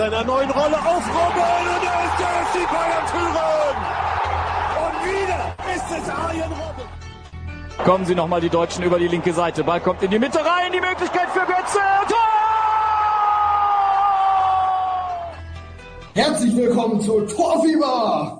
seiner neuen Rolle auf Robben und er ist der FC Bayern führen! Und wieder ist es Arjen Robben! Kommen sie nochmal die Deutschen über die linke Seite. Ball kommt in die Mitte rein. Die Möglichkeit für Götze. Tor! Herzlich willkommen zu Torfieber!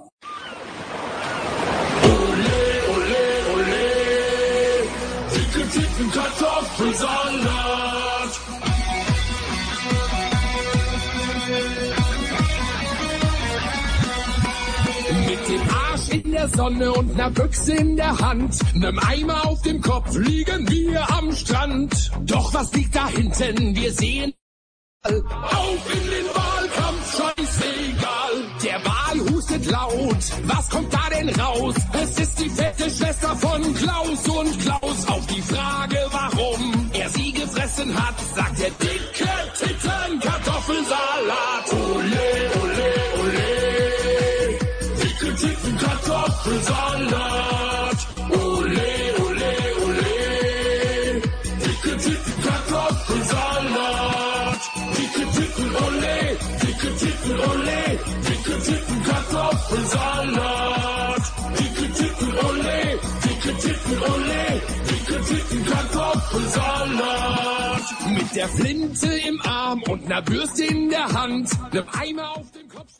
Sonne und ner Büchse in der Hand, nem Eimer auf dem Kopf liegen wir am Strand. Doch was liegt da hinten? Wir sehen auf in den Wahlkampf, scheißegal. Der Wahl hustet laut. Was kommt da denn raus? Es ist die fette Schwester von Klaus und Klaus. Auf die Frage, warum er sie gefressen hat, sagt er dicke Titten, Kartoffelsalat. Der Flinte im Arm und ner Bürste in der Hand. Nem Eimer auf dem Kopf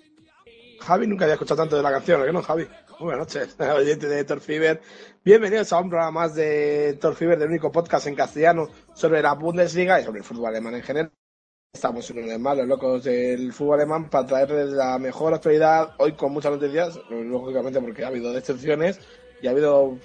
Javi nunca había escuchado tanto de la canción, ¿a que no, Javi? Buenas noches, oyente de Torfiber. Bienvenidos a un programa más de Torfiber, del único podcast en castellano sobre la Bundesliga y sobre el fútbol alemán en general. Estamos en un más los locos del fútbol alemán para traerles la mejor actualidad hoy con muchas noticias, lógicamente porque ha habido decepciones y ha habido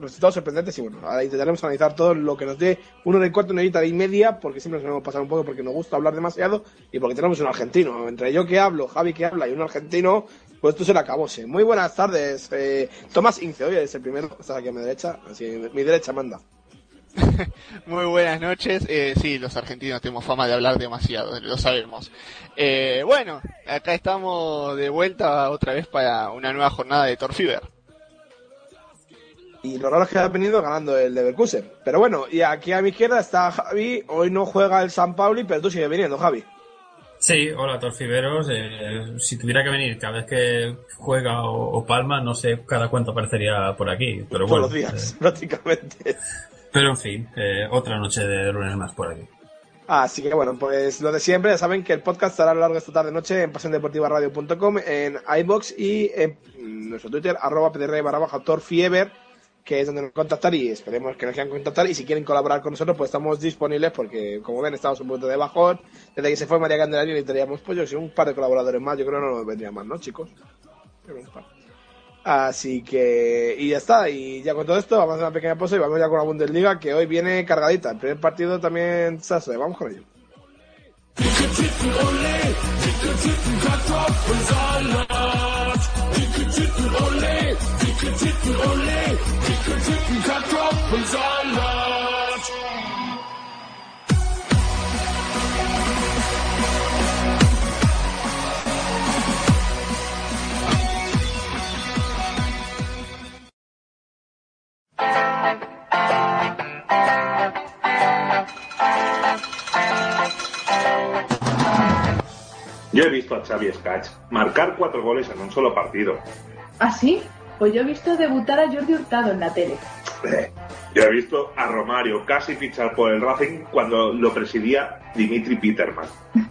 resultados sorprendentes y bueno, ahora intentaremos analizar todo lo que nos dé hora y cuarto, una horita y media, porque siempre nos hemos pasado un poco porque nos gusta hablar demasiado y porque tenemos un argentino. Entre yo que hablo, Javi que habla y un argentino, pues esto se le acabóse. Muy buenas tardes, eh, Tomás Ince, hoy es el primero, estás aquí a mi derecha, así mi derecha manda. Muy buenas noches. Eh, sí, los argentinos tenemos fama de hablar demasiado, lo sabemos. Eh, bueno, acá estamos de vuelta otra vez para una nueva jornada de Torfiber. Y lo raro es que ha venido ganando el Leverkusen. Pero bueno, y aquí a mi izquierda está Javi, hoy no juega el San Pauli, pero tú sigues viniendo, Javi. Sí, hola Torfiberos. Eh, si tuviera que venir cada vez que juega o, o palma, no sé cada cuánto aparecería por aquí. Pero Todos bueno, los días, eh, prácticamente. pero en fin, eh, otra noche de lunes más por aquí. Así que bueno, pues lo de siempre, ya saben que el podcast estará a lo largo de esta tarde noche en pasiondeportivaradio.com, en iBox y en nuestro Twitter, arroba pdr barra baja torfiever, que es donde nos contactar y esperemos que nos quieran contactar. Y si quieren colaborar con nosotros, pues estamos disponibles porque, como ven, estamos un punto de bajón. Desde que se fue María Candelaria necesitaríamos, pues yo sé, un par de colaboradores más. Yo creo que no nos vendría más, ¿no, chicos? Así que, y ya está, y ya con todo esto, vamos a hacer una pequeña pausa y vamos ya con la Bundesliga, que hoy viene cargadita. El primer partido también, Sase, vamos con ello. Yo he visto a Xavi Escach marcar cuatro goles en un solo partido. ¿Ah, sí? Pues yo he visto debutar a Jordi Hurtado en la tele. Eh, Yo he visto a Romario casi fichar por el Racing cuando lo presidía Dimitri Peterman.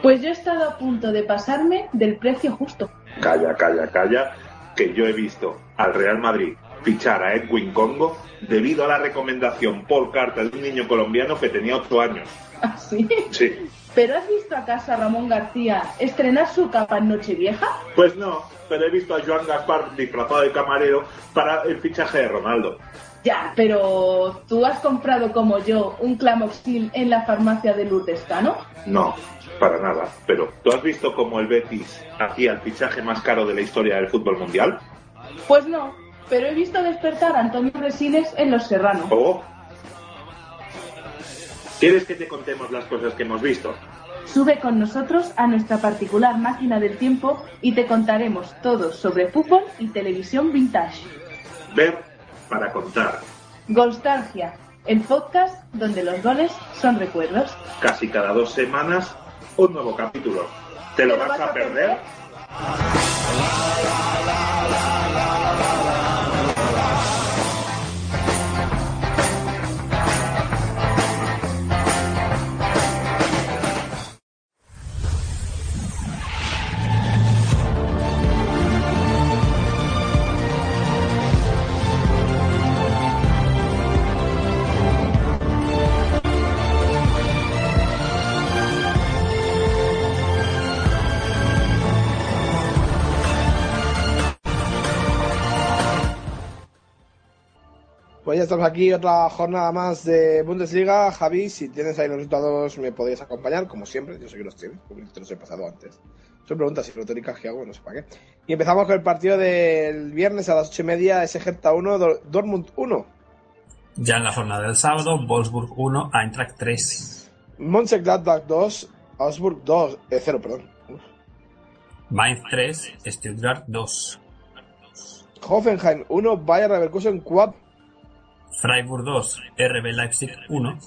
Pues yo he estado a punto de pasarme del precio justo. Calla, calla, calla, que yo he visto al Real Madrid fichar a Edwin Congo debido a la recomendación por carta de un niño colombiano que tenía 8 años. ¿Ah, sí? Sí, ¿Pero has visto a Ramón García estrenar su capa en Nochevieja? pues no, pero he visto a Joan Gaspar disfrazado de camarero para el fichaje de Ronaldo. Ya, pero ¿tú has comprado como yo un Clamoxil en la farmacia de Lourdescano? No, para nada. Pero, ¿tú has visto cómo el Betis hacía el fichaje más caro de la historia del fútbol mundial? Pues no, pero he visto despertar a Antonio Resines en Los Serranos. Oh, ¿Quieres que te contemos las cosas que hemos visto? Sube con nosotros a nuestra particular máquina del tiempo y te contaremos todo sobre fútbol y televisión vintage. Ver para contar. Golstalgia, el podcast donde los goles son recuerdos. Casi cada dos semanas, un nuevo capítulo. ¿Te lo vas a perder? Pues ya estamos aquí, otra jornada más de Bundesliga. Javi, si tienes ahí los resultados, me podrías acompañar, como siempre. Yo sé que los tienes, porque te los he pasado antes. Son preguntas y flotóricas que hago, no sé para qué. Y empezamos con el partido del viernes a las ocho y media, ese Hertha 1, Dor- Dortmund 1. Ya en la jornada del sábado, Wolfsburg 1, Eintracht 3. Mönchengladbach 2, Augsburg 2, eh, 0, perdón. Uf. Mainz 3, Stuttgart 2. Hoffenheim 1, Bayer Leverkusen 4. Freiburg 2, RB Leipzig 1.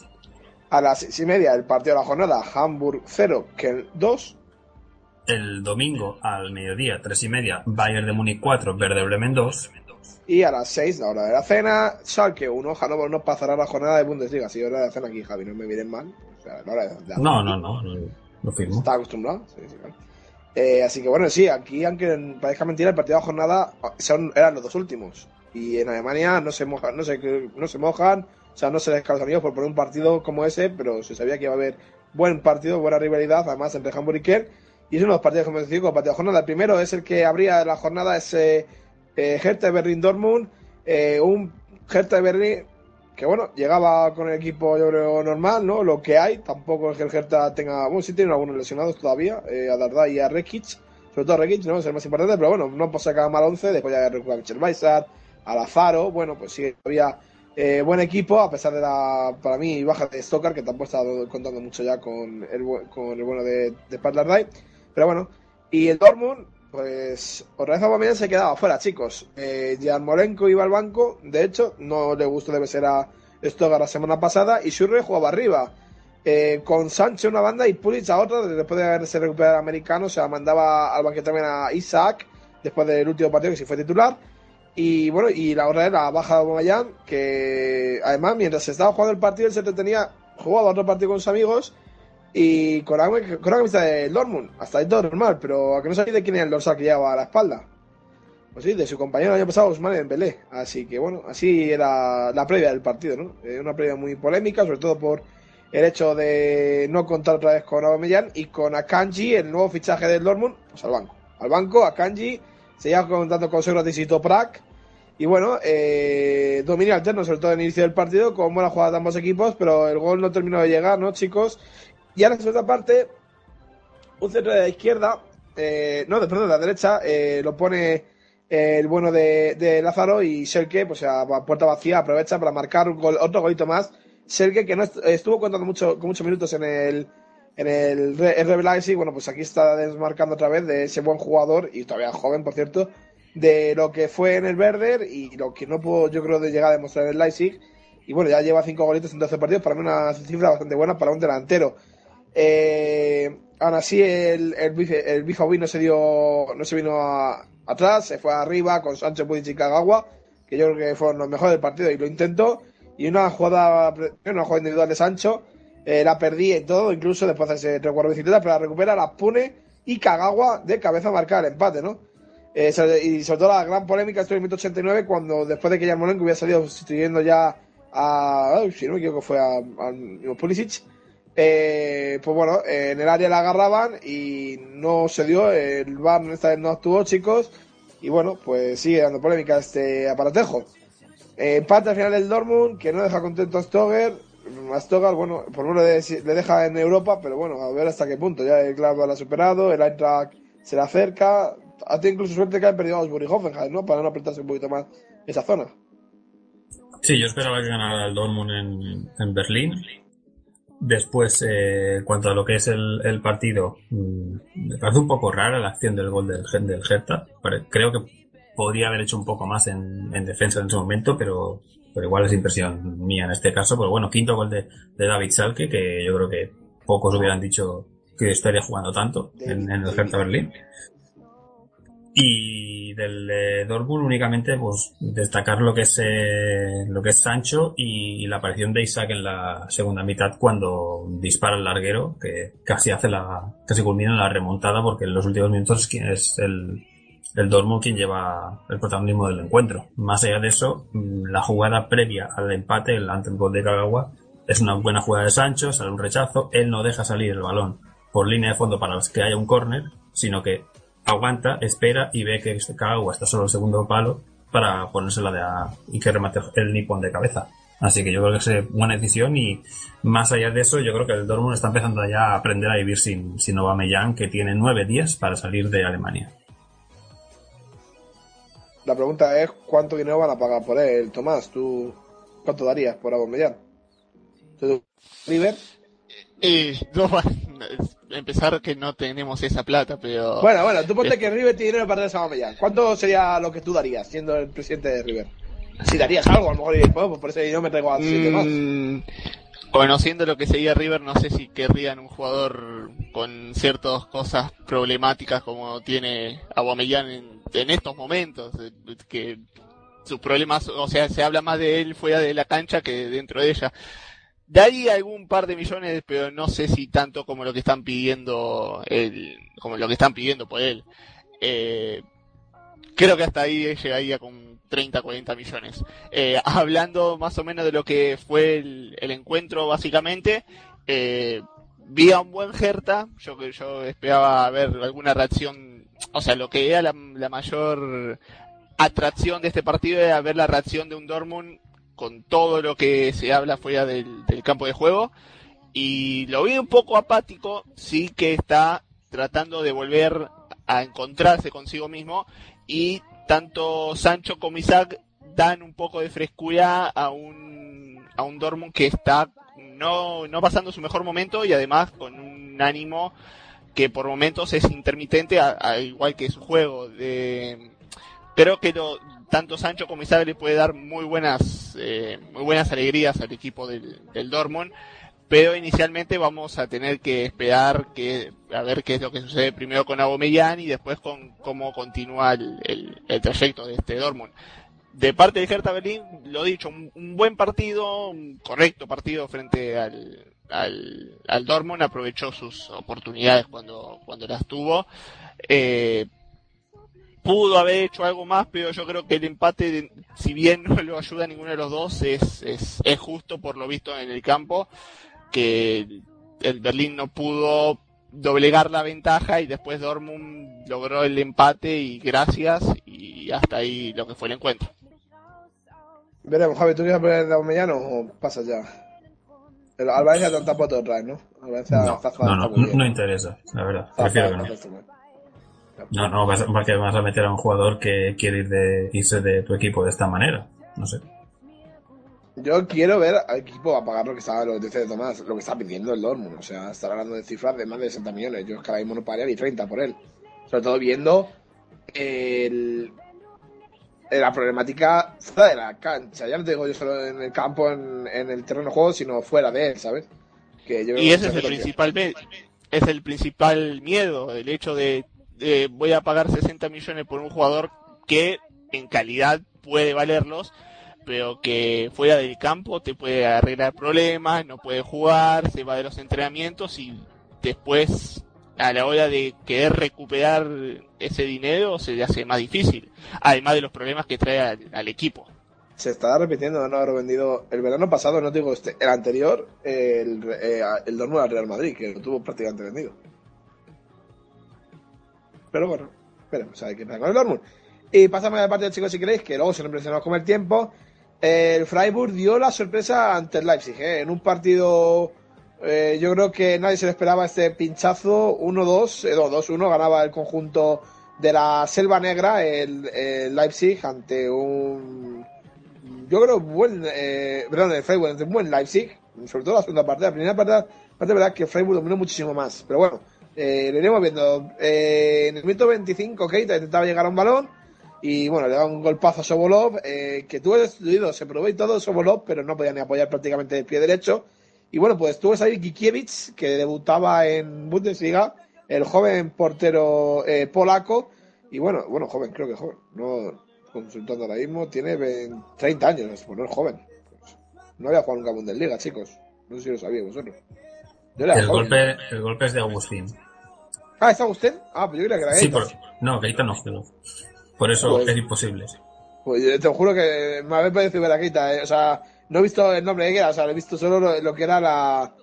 A las seis y media, el partido de la jornada, Hamburg 0, Kiel 2. El domingo al mediodía, 3 y media, Bayern de Múnich 4, Verde Bremen 2. Y a las 6, la hora de la cena, Schalke 1, Hannover no pasará la jornada de Bundesliga. Si hora de la cena aquí, Javi, no me miren mal. O sea, la hora de la No, no, no, no, no firmo. Está acostumbrado. Sí, sí, claro. Eh, así que bueno, sí, aquí, aunque parezca mentira, el partido de la jornada son, eran los dos últimos. Y en Alemania no se mojan, no se, no se mojan, o sea, no se les cae por poner un partido como ese, pero se sabía que iba a haber buen partido, buena rivalidad, además entre Hamburg y Kiel. Y es uno de los partidos, como os digo, el partido de jornada. El primero es el que abría la jornada, es eh, eh, Hertha Berlin Dortmund, eh, un Hertha Berlin que bueno, llegaba con el equipo yo creo normal, ¿no? Lo que hay, tampoco es que el Hertha tenga, bueno, sí tiene algunos lesionados todavía, eh, a Dardai y a Rekic, sobre todo a Rekic, ¿no? Es el más importante, pero bueno, no pasa cada mal 11, después ya recupera Michel Weissart, a Lazaro, bueno, pues sí, había eh, buen equipo, a pesar de la, para mí, baja de Stoker, que tampoco está contando mucho ya con el, con el bueno de, de Dardai, pero bueno, y el Dortmund, pues otra vez Aubameyang se quedaba fuera, chicos. Eh, Yarmolenko iba al banco, de hecho, no le gustó debe ser a Stogar la semana pasada, y Schürrle jugaba arriba. Eh, con Sancho en una banda y Pulisic a otra, después de haberse recuperado el americano, o sea, mandaba al banquete también a Isaac, después del último partido que sí fue titular. Y bueno, y la otra era baja de Aubameyang, que además mientras estaba jugando el partido, él se entretenía, jugaba otro partido con sus amigos, y con la, con la camiseta del Dortmund. Hasta ahí todo normal, pero a que no sabéis de quién es el dorsal que lleva a la espalda. Pues sí, de su compañero el año pasado, Ousmane Dembélé. Así que bueno, así era la previa del partido, ¿no? Eh, una previa muy polémica, sobre todo por el hecho de no contar otra vez con Aubameyang y con Akanji, el nuevo fichaje del Dortmund, pues al banco. Al banco, Akanji, se lleva contando con Sócrates y Toprak. Y bueno, eh, dominio alterno, sobre todo en el inicio del partido, con buena jugada de ambos equipos, pero el gol no terminó de llegar, ¿no, chicos? Y ahora en segunda parte, un centro de la izquierda, eh, no, de, perdón, de la derecha, eh, lo pone eh, el bueno de, de Lázaro y Selke, pues a puerta vacía, aprovecha para marcar gol, otro golito más. Selke, que no est- estuvo contando mucho, con muchos minutos en el en el Re- RB Leipzig, bueno, pues aquí está desmarcando otra vez de ese buen jugador, y todavía joven, por cierto, de lo que fue en el Werder y lo que no pudo, yo creo, de llegar a demostrar en el Leipzig. Y bueno, ya lleva cinco golitos en 12 partidos, para mí una cifra bastante buena para un delantero. Eh, aún así, el, el, el no se dio, no se vino atrás, se fue arriba con Sancho Pudic y Kagawa, que yo creo que fueron los mejores del partido y lo intentó. Y una jugada, una jugada individual de Sancho, eh, la perdí en todo, incluso después de ese recuerdo bicicleta, pero la recupera, la pone y Kagawa de cabeza a marcar el empate, ¿no? Eh, y sobre todo la gran polémica esto en el minuto 89, cuando después de que Yarmolenko hubiera salido sustituyendo ya a. si no me equivoco, fue a, Pulisic. eh, pues bueno, en el área la agarraban y no se dio. El VAR esta vez no actuó, chicos. Y bueno, pues sigue dando polémica este aparatejo. Eh, empate al final del Dortmund, que no deja contento a Stoger. A Stoger, bueno, por menos le, le deja en Europa, pero bueno, a ver hasta qué punto. Ya el Gladbach lo ha superado, el Eintracht se le acerca. Ha tenido incluso suerte que han perdido a Augsburg y Hoffenheim, ¿no? Para no apretarse un poquito más esa zona. Sí, yo esperaba que ganara el Dortmund en, en Berlín. Después, eh, cuanto a lo que es el, el partido, mm, me parece un poco rara la acción del gol del, del Hertha. Creo que podría haber hecho un poco más en, en defensa en ese momento, pero, pero igual es impresión mía en este caso. Pero bueno, quinto gol de, David Salke, que yo creo que pocos hubieran dicho que estaría jugando tanto en, el Hertha Berlín. Y del de Dortmund únicamente pues destacar lo que es eh, lo que es Sancho y, la aparición de Isaac en la segunda mitad cuando dispara el larguero que casi hace la casi culmina la remontada porque en los últimos minutos es es el el Dortmund quien lleva el protagonismo del encuentro. Más allá de eso, mm, la jugada previa al empate, el ante el gol de Kagawa, es una buena jugada de Sancho, sale un rechazo, él no deja salir el balón por línea de fondo para que haya un córner, sino que aguanta, espera y ve que Kagawa está solo el segundo palo para ponérsela de a, y que remate el nipón de cabeza. Así que yo creo que es buena decisión y más allá de eso, yo creo que el Dortmund está empezando ya a aprender a vivir sin, sin Aubameyang, que tiene nueve días para salir de Alemania. La pregunta es cuánto dinero van a pagar por él. Tomás, ¿tú cuánto darías por? ¿Tú, River? Eh, no, va- empezar que no tenemos esa plata, pero... Bueno, bueno, tú ponte que River tiene dinero para darse a Aubameyang. ¿Cuánto sería lo que tú darías siendo el presidente de River? Si darías algo, a lo mejor dirías, pues, por ese dinero me traigo a siete más. Mm, conociendo lo que seguía River, no sé si querrían un jugador con ciertas cosas problemáticas como tiene Aubameyang en, en estos momentos, eh, que sus problemas, o sea, se habla más de él fuera de la cancha que dentro de ella. Daría algún par de millones, pero no sé si tanto como lo que están pidiendo él, como lo que están pidiendo por él. Eh, creo que hasta ahí llegaría con 30, 40 millones. Eh, hablando más o menos de lo que fue el, encuentro, básicamente, eh, vi a un buen Hertha. Yo yo esperaba ver alguna reacción, o sea, lo que era la, la mayor atracción de este partido era ver la reacción de un Dortmund con todo lo que se habla fuera del, campo de juego. Y lo vi un poco apático, sí que está tratando de volver a encontrarse consigo mismo y tanto Sancho como Isaac dan un poco de frescura a un, a un Dortmund que está no, no pasando su mejor momento y además con un ánimo que por momentos es intermitente, a- igual que su juego. De, creo que lo, tanto Sancho como Isaac le puede dar muy buenas, eh, muy buenas alegrías al equipo del, del Dortmund pero inicialmente vamos a tener que esperar que a ver qué es lo que sucede primero con Aubameyang y después con cómo continúa el trayecto de este Dortmund. De parte de Hertha Berlín, lo dicho, un, un buen partido, un correcto partido frente al, al, al Dortmund, aprovechó sus oportunidades cuando, cuando las tuvo. Eh, pudo haber hecho algo más, pero yo creo que el empate, si bien no lo ayuda a ninguno de los dos, es, es, es justo por lo visto en el campo que el- Berlín no pudo doblegar la ventaja y después Dortmund logró el empate y gracias y hasta ahí lo que fue el encuentro. Veremos, Javi, ¿tú quieres poner de Aubameyang o pasas ya? El al Valencia te tampoco otra vez, ¿no? Al Valencia No, está, no, no, no interesa, la verdad. Prefiero que no. No, no, vas, porque vas a meter a un jugador que quiere ir de, irse de tu equipo de esta manera. No sé. Yo quiero ver al equipo a pagar lo que está, lo que dice Tomás, lo que está pidiendo el Dortmund. O sea, estar hablando de cifras de más de 60 millones. Yo es que ahora mismo no pagaría ni 30 por él. Sobre todo viendo el, la problemática fuera de la cancha. Ya no te digo yo solo en el campo, en, en el terreno de juego, sino fuera de él, ¿sabes? Que yo Y ese es el principal es el principal miedo, el hecho de, de voy a pagar 60 millones por un jugador que en calidad puede valerlos, pero que fuera del campo te puede arreglar problemas, no puede jugar, se va de los entrenamientos y después a la hora de querer recuperar ese dinero se le hace más difícil, además de los problemas que trae al, equipo. Se está repitiendo de no haber vendido el verano pasado, no digo este, el anterior, el, eh, el Dortmund al Real Madrid, que lo tuvo prácticamente vendido. Pero bueno, veremos a ver qué pasa con el Dortmund. Y pasamos a la parte del chico si queréis, que luego se lo impresionamos con el tiempo. El Freiburg dio la sorpresa ante el Leipzig, ¿eh? en un partido. Eh, yo creo que nadie se le esperaba este pinchazo. 1-2, eh, no, 2-1, ganaba el conjunto de la Selva Negra, el, Leipzig, ante un yo creo, buen, eh, perdón, el Freiburg, un buen Leipzig, sobre todo la segunda parte. La primera parte, parte verdad que Freiburg dominó muchísimo más, pero bueno, eh, lo iremos viendo. Eh, en el minuto 25, Keita intentaba llegar a un balón y bueno, le da un golpazo a Sobolov, que tuvo destruido, se probó y todo Sobolov, pero no podía ni apoyar prácticamente el pie derecho. Y bueno, pues tuvo ahí Gikiewicz, que debutaba en Bundesliga, el joven portero eh, polaco, y bueno, bueno, joven, creo que joven, no consultando ahora mismo, tiene 20, 30 años, pues no es joven. No había jugado nunca Bundesliga, chicos. No sé si lo sabíais vosotros. Yo era el, joven, golpe, el golpe es de Agustín. Ah, ¿es Agustín? Ah, pues yo creía que era Sí, por, no, Keita no, pero por eso Pues- es imposible. Pues te juro que me había parecido ver a Keita, eh. o sea, no he visto el nombre de que era, o sea, he visto solo lo, lo que era la,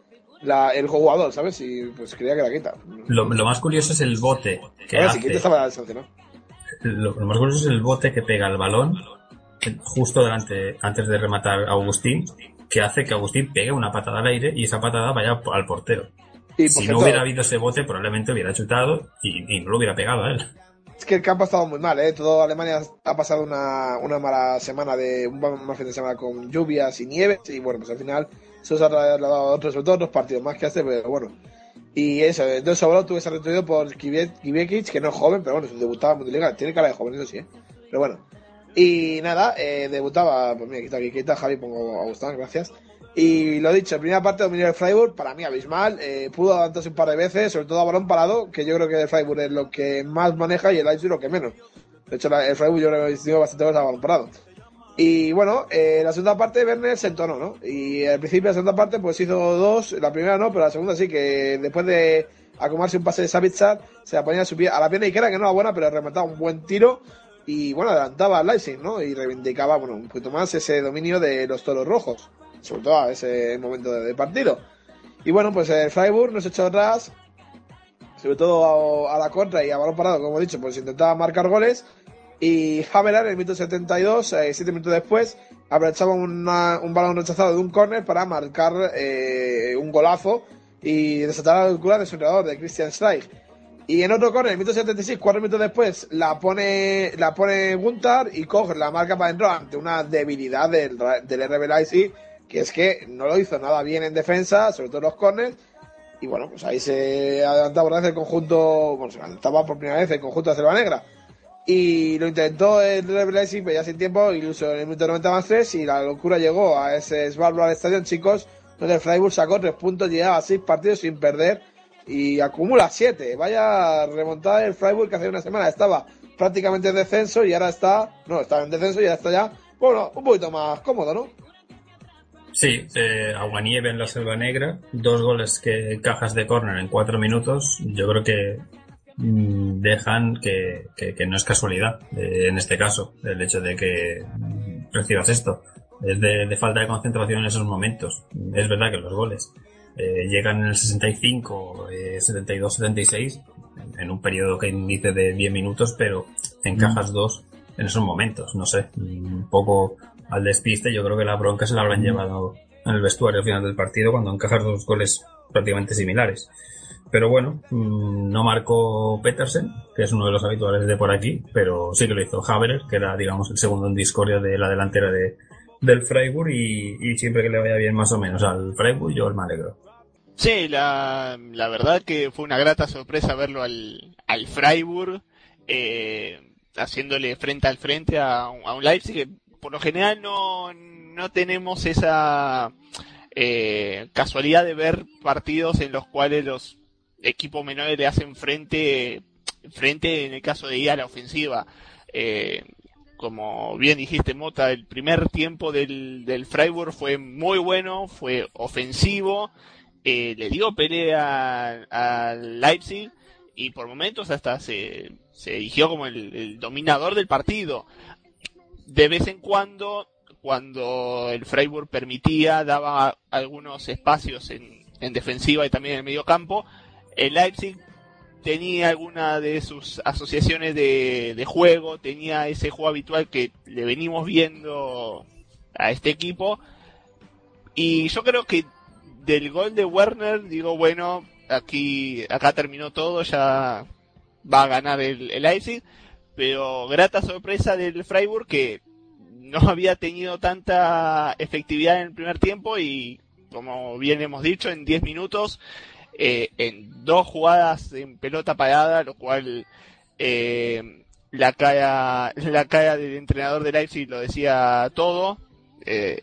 la, el jugador, ¿sabes? Y pues creía que era Keita. Lo, lo más curioso es el bote que Ahora hace. Keita estaba sancionado. Lo, lo más curioso es el bote que pega el balón justo delante, antes de rematar a Agustín, que hace que Agustín pegue una patada al aire y esa patada vaya al portero. Y si cierto, no hubiera habido ese bote, probablemente hubiera chutado y, y no lo hubiera pegado a él. Es que el campo ha estado muy mal, ¿eh? Todo Alemania ha pasado una, una mala semana de un mal fin de semana con lluvias y nieves y bueno, pues al final se ha trasladado a otros, sobre todo otros partidos más que este, pero bueno. Y eso, entonces Sobolov tuvo que ser retribuido por Kiviekic, que no es joven, pero bueno, debutaba en Bundesliga, tiene cara de joven, eso sí, ¿eh? Pero bueno. Y nada, eh, debutaba, pues mira, quita quita Javi, pongo a Gustavo, gracias. Y lo dicho, primera parte dominio el Freiburg, para mí abismal, eh, pudo adelantarse un par de veces, sobre todo a balón parado, que yo creo que el Freiburg es lo que más maneja y el Leipzig lo que menos. De hecho, el Freiburg yo creo que sido bastante veces a balón parado. Y bueno, eh, la segunda parte Werner se entonó, ¿no? Y al principio de la segunda parte pues hizo dos, la primera no, pero la segunda sí, que después de acomodarse un pase de Savitzer, se la ponía a, su pie, a la pierna izquierda, que no era buena, pero remataba un buen tiro y bueno, adelantaba al Leipzig, ¿no? Y reivindicaba, bueno, un poquito más ese dominio de los toros rojos, sobre todo a ese momento de, de partido. Y bueno, pues el Freiburg nos echó atrás, sobre todo a, la contra y a balón parado, como he dicho, pues intentaba marcar goles. Y Havelar en el minuto 72, eh, siete minutos después, aprovechaba una- un balón rechazado de un córner para marcar eh, un golazo y desatar la locura de su entrenador, de Christian Streich. Y en otro córner, en el minuto 76, cuatro minutos después, la pone la pone Guntar y coge la marca para adentro ante una debilidad del, del RB que es que no lo hizo nada bien en defensa, sobre todo en los córners. Y bueno, pues ahí se adelantaba por el conjunto, bueno, se adelantaba por primera vez el conjunto de Selva Negra. Y lo intentó el Red Leipzig, pero ya sin tiempo, incluso en el minuto 90 más 3, y la locura llegó a ese Svalbard al estadio, chicos, donde el Freiburg sacó tres puntos, llegaba a seis partidos sin perder y acumula siete. Vaya remontada el Freiburg que hace una semana estaba prácticamente en descenso y ahora está, no, estaba en descenso y ahora está ya, bueno, un poquito más cómodo, ¿no? Sí, eh, Aguanieve en la Selva Negra, dos goles que encajas de córner en cuatro minutos, yo creo que mm, dejan que, que- que no es casualidad, eh, en este caso, el hecho de que mm, recibas esto. Es de, de falta de concentración en esos momentos. Es verdad que los goles eh, llegan en el 65, eh, 72, 76, en un periodo que inicie de 10 minutos, pero encajas dos en esos momentos, no sé, un poco al despiste, yo creo que la bronca se la habrán llevado en el vestuario al final del partido cuando encajas dos goles prácticamente similares. Pero bueno, mm, no marcó Petersen, que es uno de los habituales de por aquí, pero sí que lo hizo Haverer, que era, digamos, el segundo en discordia de la delantera de, del Freiburg y, y siempre que le vaya bien más o menos al Freiburg, yo me alegro. Sí, la, la verdad que fue una grata sorpresa verlo al, al Freiburg eh, haciéndole frente al frente a, un- a un Leipzig que por lo general no, no tenemos esa eh, casualidad de ver partidos en los cuales los equipos menores le hacen frente, frente en el caso de ir a la ofensiva. Eh, como bien dijiste, Mota, el primer tiempo del, del Freiburg fue muy bueno, fue ofensivo, eh, le dio pelea al Leipzig y por momentos hasta se, se erigió como el, el dominador del partido. De vez en cuando, cuando el Freiburg permitía, daba algunos espacios en, en defensiva y también en el medio campo, el Leipzig tenía alguna de sus asociaciones de, de juego, tenía ese juego habitual que le venimos viendo a este equipo. Y yo creo que del gol de Werner, digo, bueno, aquí, acá terminó todo, ya va a ganar el, el Leipzig, pero grata sorpresa del Freiburg que no había tenido tanta efectividad en el primer tiempo y, como bien hemos dicho, en 10 minutos, eh, en dos jugadas en pelota parada, lo cual eh, la cara la cara del entrenador de Leipzig lo decía todo, eh,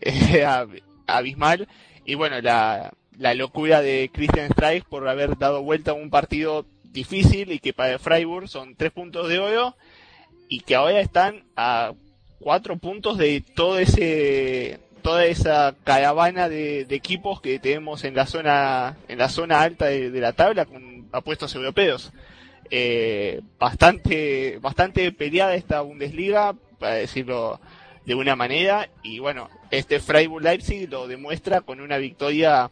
abismal, y bueno, la, la locura de Christian Streich por haber dado vuelta a un partido difícil y que para el Freiburg son tres puntos de oro y que ahora están a cuatro puntos de todo ese toda esa caravana de, equipos que tenemos en la zona en la zona alta de, la tabla con apuestos europeos. Eh, bastante bastante peleada esta Bundesliga para decirlo de una manera y bueno este Freiburg Leipzig lo demuestra con una victoria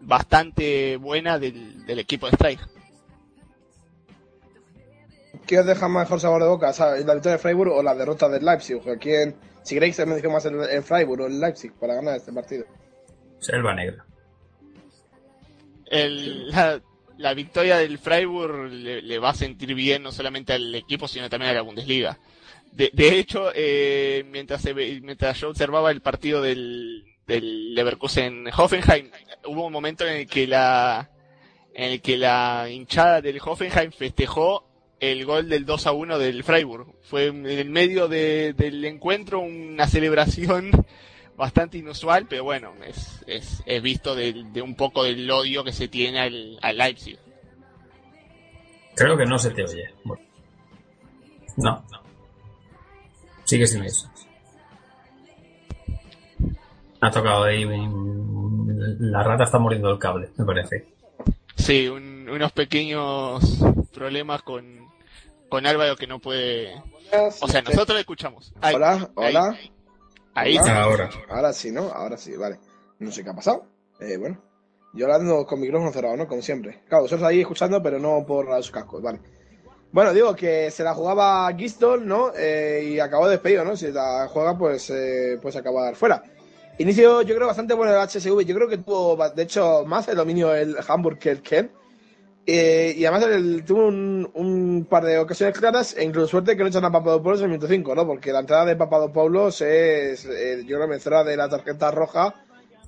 bastante buena del, del equipo de Strike ¿Qué os deja mejor sabor de boca? ¿La victoria de Freiburg o la derrota del Leipzig? ¿Quién, si queréis, me dijo más el, Freiburg o el Leipzig para ganar este partido. Selva Negra. la, victoria del Freiburg le, va a sentir bien no solamente al equipo, sino también a la Bundesliga. De, hecho, eh, mientras, mientras yo observaba el partido del, del Leverkusen-Hoffenheim, hubo un momento en el que la en el que la hinchada del Hoffenheim festejó el gol del 2 a 1 del Freiburg. Fue en el medio del encuentro una celebración bastante inusual, pero bueno, es, es, visto de, un poco del odio que se tiene al, Leipzig. Creo que no se te oye. No, no. Sigue sin eso. Ha tocado ahí. La rata está muriendo el cable, me parece. Sí, unos pequeños problemas con, con Álvaro que no puede. O sea, nosotros le escuchamos. hola, hola. Ahí, Ahora. Ahora sí, ¿no? Ahora sí, vale. No sé qué ha pasado. Eh, bueno. Yo hablando con micrófono cerrado, ¿no? Como siempre. Claro, vosotros ahí escuchando, pero no por los cascos, vale. Bueno, digo que se la jugaba Gistol, ¿no? Eh, y acabó despedido, ¿no? Si la juega, pues, eh, pues acaba de dar fuera. Inicio, yo creo, bastante bueno el HSV. Yo creo que tuvo, de hecho, más el dominio el Hamburg que el Ken. Eh, y además tuvo un, par de ocasiones claras e incluso suerte que no echan a Papadopoulos en el minuto 5, ¿no? Porque la entrada de Papadopoulos es, eh, yo creo, merecedora de la tarjeta roja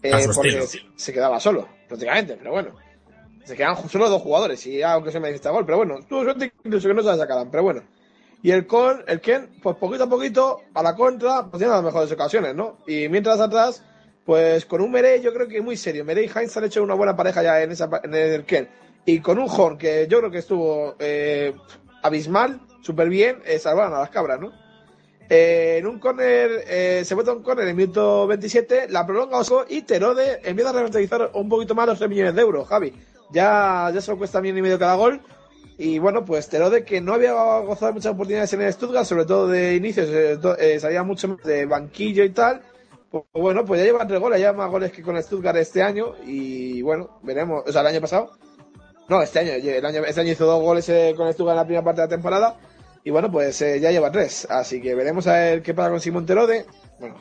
eh, porque se, quedaba solo, prácticamente, pero bueno. Se quedaban solo dos jugadores y aunque se me dice gol, pero bueno, tuvo suerte incluso que no se la sacaran, pero bueno. Y el Con, el Ken, pues poquito a poquito, a la contra, pues tiene las mejores ocasiones, ¿no? Y mientras atrás, pues con un Merey, yo creo que muy serio. Merey y Heinz han hecho una buena pareja ya en, esa, en el Ken y con un horn que yo creo que estuvo eh, abismal, súper bien, eh, salvaron a las cabras, ¿no? Eh, en un corner, eh, se mete un corner en el minuto 27, la prolonga Osco y Terode empieza a rentabilizar un poquito más los 3 millones de euros, Javi. Ya, ya solo cuesta bien y medio cada gol. Y bueno, pues Terode, que no había gozado muchas oportunidades en el Stuttgart, sobre todo de inicios, eh, salía mucho más de banquillo y tal. Pues, bueno, pues ya lleva tres goles, ya más goles que con el Stuttgart este año. Y bueno, veremos, o sea, el año pasado. No, este año, el año, este año hizo dos goles eh, con Stuttgart en la primera parte de la temporada. Y bueno, pues eh, ya lleva tres. Así que veremos a ver qué pasa con Simón Terode. Bueno,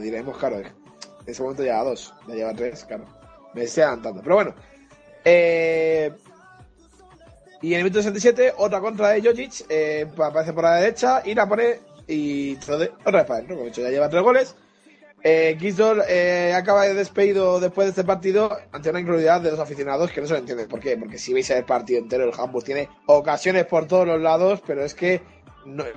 diremos, claro, en ese momento ya dos. Ya lleva tres, claro. Me estoy adelantando. Pero bueno. Eh, y en el minuto 67, otra contra de Jojic. aparece por la derecha y la pone. Y otra vez para adentro. Como he dicho, ya lleva tres goles. Eh, eh, acaba de despedido después de este partido ante una incredulidad de los aficionados que no se lo entienden. ¿Por qué? Porque si veis el partido entero, el Hamburg tiene ocasiones por todos los lados, pero es que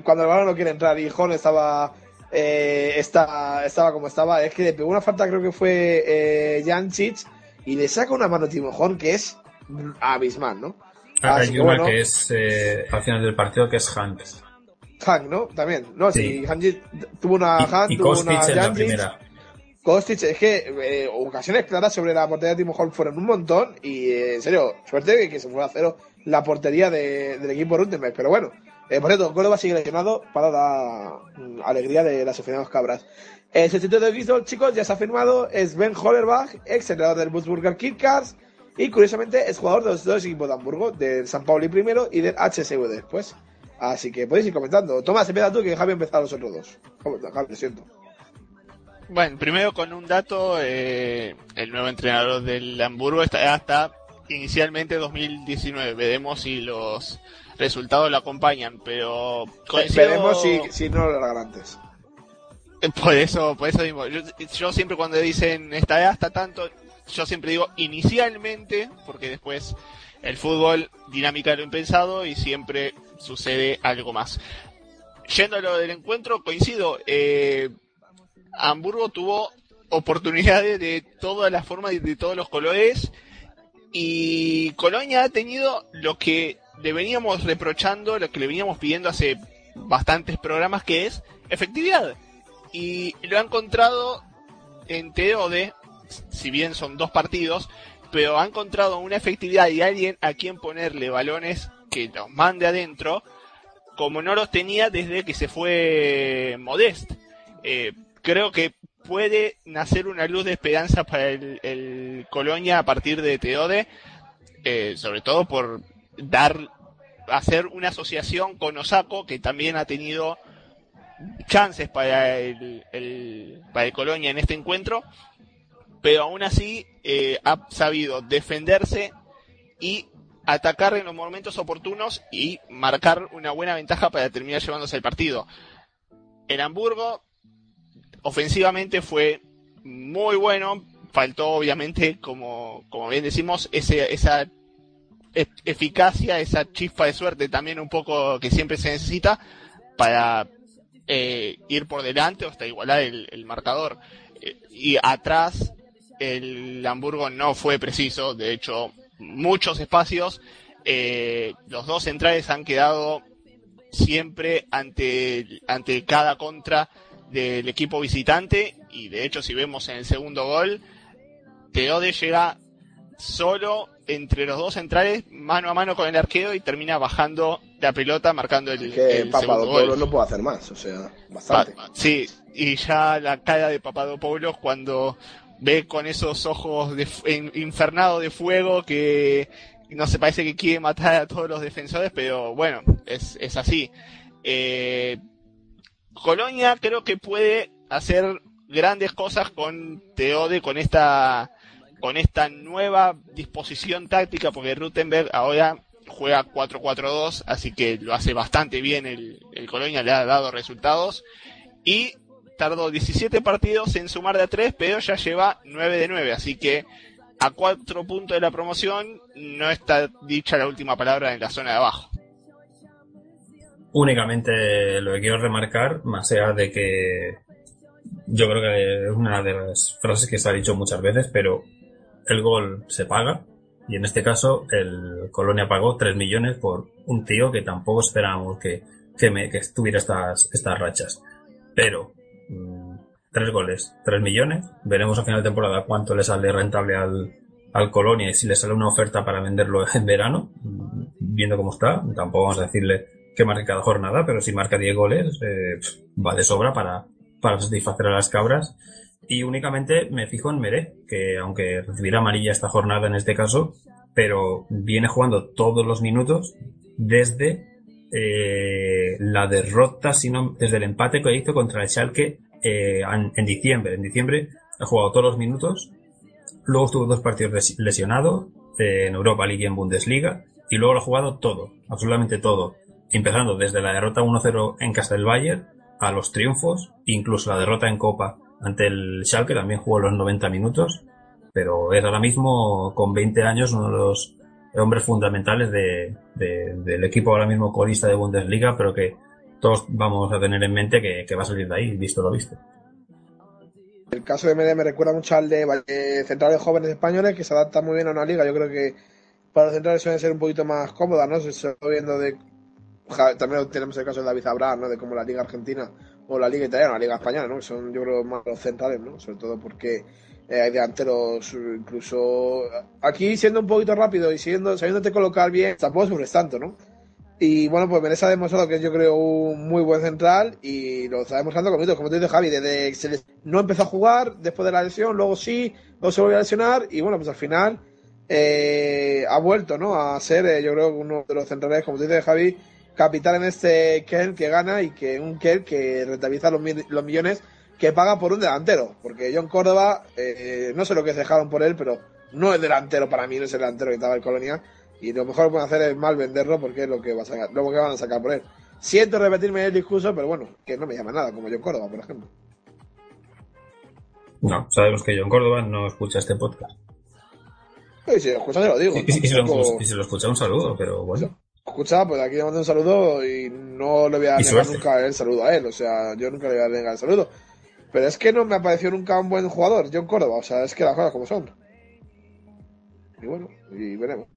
cuando el balón no quiere entrar y Hon estaba, eh, estaba como estaba, es que le pegó una falta, creo que fue eh, Jancic, y le saca una mano a Timojón que es abismal, ¿no? Hay una que, es eh, al final del partido que es Hank. Hank, ¿no? También. No, sí. si tuvo una Hank, tuvo una en la primera. Kostic, es que eh, ocasiones claras sobre la portería de Timo Holm fueron un montón y eh, en serio, suerte que se fue a cero la portería del equipo Rutenberg, pero bueno. Eh, por cierto, Córdoba sigue lesionado para la mm, alegría de las aficionados cabras. El sustituto de Gisdol, chicos, ya se ha firmado, es Ben Hollerbach, ex entrenador del Würzburger Kickers, y curiosamente es jugador de los dos equipos de Hamburgo, del San Pauli primero y del HSV después. Así que podéis ir comentando. Tomás, empieza tú que Javi empezado los otros dos. Javi, lo siento. Bueno, primero con un dato, eh, el nuevo entrenador del Hamburgo está hasta inicialmente 2019. Veremos si los resultados lo acompañan, pero veremos si, si no lo harán antes. Por eso, por eso mismo. Yo, siempre cuando dicen está hasta tanto, yo siempre digo inicialmente, porque después el fútbol dinámica lo impensado y siempre sucede algo más. Yendo a lo del encuentro, coincido. Eh, Hamburgo tuvo oportunidades de todas las formas y de todos los colores. Y Colonia ha tenido lo que le veníamos reprochando, lo que le veníamos pidiendo hace bastantes programas, que es efectividad. Y lo ha encontrado en Teode, si bien son dos partidos, pero ha encontrado una efectividad y alguien a quien ponerle balones que los mande adentro, como no los tenía desde que se fue Modest. Eh, creo que puede nacer una luz de esperanza para el, Colonia a partir de Teode, eh, sobre todo por dar, hacer una asociación con Osako, que también ha tenido chances para el, para el Colonia en este encuentro, pero aún así eh, ha sabido defenderse y atacar en los momentos oportunos y marcar una buena ventaja para terminar llevándose el partido. En Hamburgo, ofensivamente fue muy bueno, faltó obviamente, como, como bien decimos, ese, esa eficacia, esa chispa de suerte también un poco que siempre se necesita para eh, ir por delante o hasta igualar el, marcador. Eh, y atrás el Hamburgo no fue preciso, de hecho muchos espacios, eh, los dos centrales han quedado siempre ante, ante cada contra del equipo visitante. Y de hecho si vemos en el segundo gol, Teode llega solo entre los dos centrales, mano a mano con el arqueo y termina bajando la pelota marcando el, que Papadopoulos no puede hacer más, o sea, bastante. sí, y ya la cara de Papadopoulos cuando ve con esos ojos de, infernados de fuego que no se parece que quiere matar a todos los defensores, pero bueno, es, es así. Eh, Colonia creo que puede hacer grandes cosas con Teode, con esta con esta nueva disposición táctica, porque Rutenberg ahora juega 4-4-2, así que lo hace bastante bien el, el Colonia, le ha dado resultados. Y tardó 17 partidos en sumar de a 3, pero ya lleva 9 de 9, así que a 4 puntos de la promoción no está dicha la última palabra en la zona de abajo. Únicamente lo que quiero remarcar, más allá de que yo creo que es una de las frases que se ha dicho muchas veces, pero el gol se paga. Y en este caso, el Colonia pagó 3 millones por un tío que tampoco esperábamos que, me, que tuviera estas, estas rachas. Pero, tres goles, 3 millones. Veremos a final de temporada cuánto le sale rentable al, al Colonia y si le sale una oferta para venderlo en verano, viendo cómo está. Tampoco vamos a decirle que marque cada jornada, pero si marca 10 goles, eh, va de sobra para, para satisfacer a las cabras y únicamente me fijo en Meré, que aunque recibirá amarilla esta jornada en este caso, pero viene jugando todos los minutos desde eh, la derrota, sino desde el empate que hizo contra el Schalke eh, en, diciembre. En diciembre ha jugado todos los minutos, luego estuvo dos partidos lesionado eh, en Europa League y en Bundesliga, y luego lo ha jugado todo, absolutamente todo, empezando desde la derrota 1-0 en casa Bayern a los triunfos, incluso la derrota en Copa ante el Schalke también jugó los 90 minutos, pero es ahora mismo, con 20 años, uno de los hombres fundamentales de, del equipo ahora mismo colista de Bundesliga, pero que todos vamos a tener en mente que, va a salir de ahí, visto lo visto. El caso de MD me recuerda mucho al de centrales jóvenes españoles que se adaptan muy bien a una liga. Yo creo que para centrales suelen ser un poquito más cómodas, ¿no? Se viendo de. También tenemos el caso de David Abraham, ¿no? De cómo la liga argentina o la Liga Italiana, la Liga Española, ¿no? Que son, yo creo, más los centrales, ¿no? Sobre todo porque eh, hay delanteros, incluso. Aquí, siendo un poquito rápido y siendo, sabiéndote colocar bien, tampoco sufres tanto, ¿no? Y bueno, pues Menesa ha demostrado que es, yo creo, un muy buen central y lo está demostrando con como te dice Javi, desde que se no empezó a jugar después de la lesión, luego sí, luego se volvió a lesionar y bueno, pues al final eh, ha vuelto, ¿no? A ser, eh, yo creo, uno de los centrales, como te dice Javi, capital en este Kel que gana y que un Kel que rentabiliza los, millones que paga por un delantero. Porque John Córdoba, eh, no sé lo que se dejaron por él, pero no es delantero para mí, no es el delantero que estaba en Colonia. Y lo mejor que pueden hacer es mal venderlo porque es lo que, va a sacar, lo que van a sacar por él. Siento repetirme el discurso, pero bueno, que no me llama nada, como John Córdoba, por ejemplo. No, sabemos que John Córdoba no escucha este podcast. Y si lo escucha, te lo digo. Y, y si, lo, y si lo escucha, un saludo, pero bueno. Escucha, pues aquí le mando un saludo y no le voy a negar nunca el saludo a él. O sea, yo nunca le voy a negar el saludo. Pero es que no me ha parecido nunca un buen jugador, John Córdoba. O sea, es que las cosas como son. Y bueno, y veremos.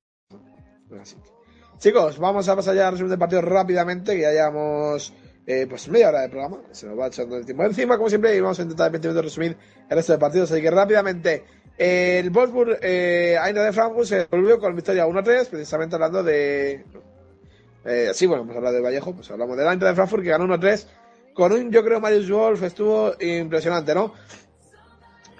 Así que- Chicos, vamos a pasar ya al resumen del partido rápidamente, que ya llevamos eh, pues media hora de programa. Se nos va echando el tiempo encima, como siempre, y vamos a intentar en 20 minutos resumir el resto de partidos. Así que rápidamente, el Wolfsburg eh, Eintracht de Frankfurt se volvió con victoria 1-3, precisamente hablando de. Eh, sí, bueno, hemos hablado de Vallejo, pues hablamos del Eintracht de Frankfurt que ganó 1-3 con un, yo creo, Marius Wolf estuvo impresionante, ¿no?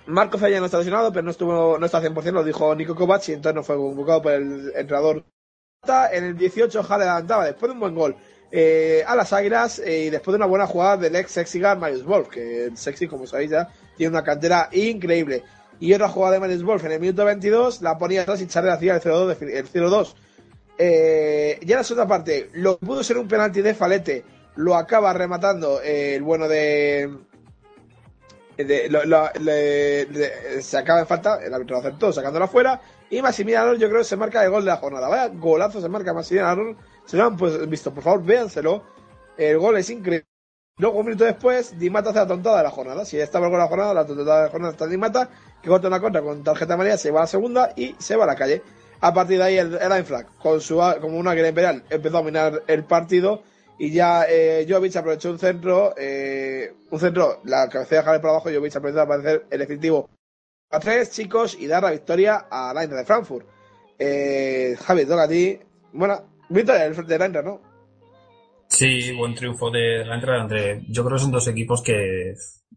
Marco Falla no está lesionado, pero no estuvo, no está al 100%, lo dijo Nico Kovac y entonces no fue convocado por el entrenador. En el 18 Jale adelantaba después de un buen gol eh, a las Águilas eh, y después de una buena jugada del ex Sexy Guard Marius Wolf, que el Sexy, como sabéis ya, tiene una cantera increíble. Y otra jugada de Marius Wolf en el minuto 22 la ponía atrás y Charlie hacía el 0-2. de- El 0-2. Eh, ya la segunda parte, lo pudo ser un penalti de Falete, lo acaba rematando eh, el bueno de. De- se acaba en falta, el árbitro aceptó sacándola fuera. Y Maximiliano, yo creo que se marca el gol de la jornada. Vaya golazo se marca Maximiliano. Si no lo han pues, visto, por favor, véanselo. El gol es increíble. Luego, un minuto después, Di Mata hace la tontada de la jornada. Si estaba el gol de la jornada, la tontada de la jornada está Di Mata, que corta una contra con tarjeta amarilla, se va a la segunda y se va a la calle. A partir de ahí, el, el Eintracht, con su, como una águila imperial, empezó a dominar el partido y ya eh, Jovic aprovechó un centro, eh, un centro, la cabecera de Javier por abajo, Jovic aprovechó a aparecer el efectivo a tres chicos y dar la victoria a la Eintracht de Frankfurt. Eh, Javi, toca. Bueno, victoria de la Eintracht, ¿no? Sí, buen triunfo de la entrada entre. Yo creo que son dos equipos que,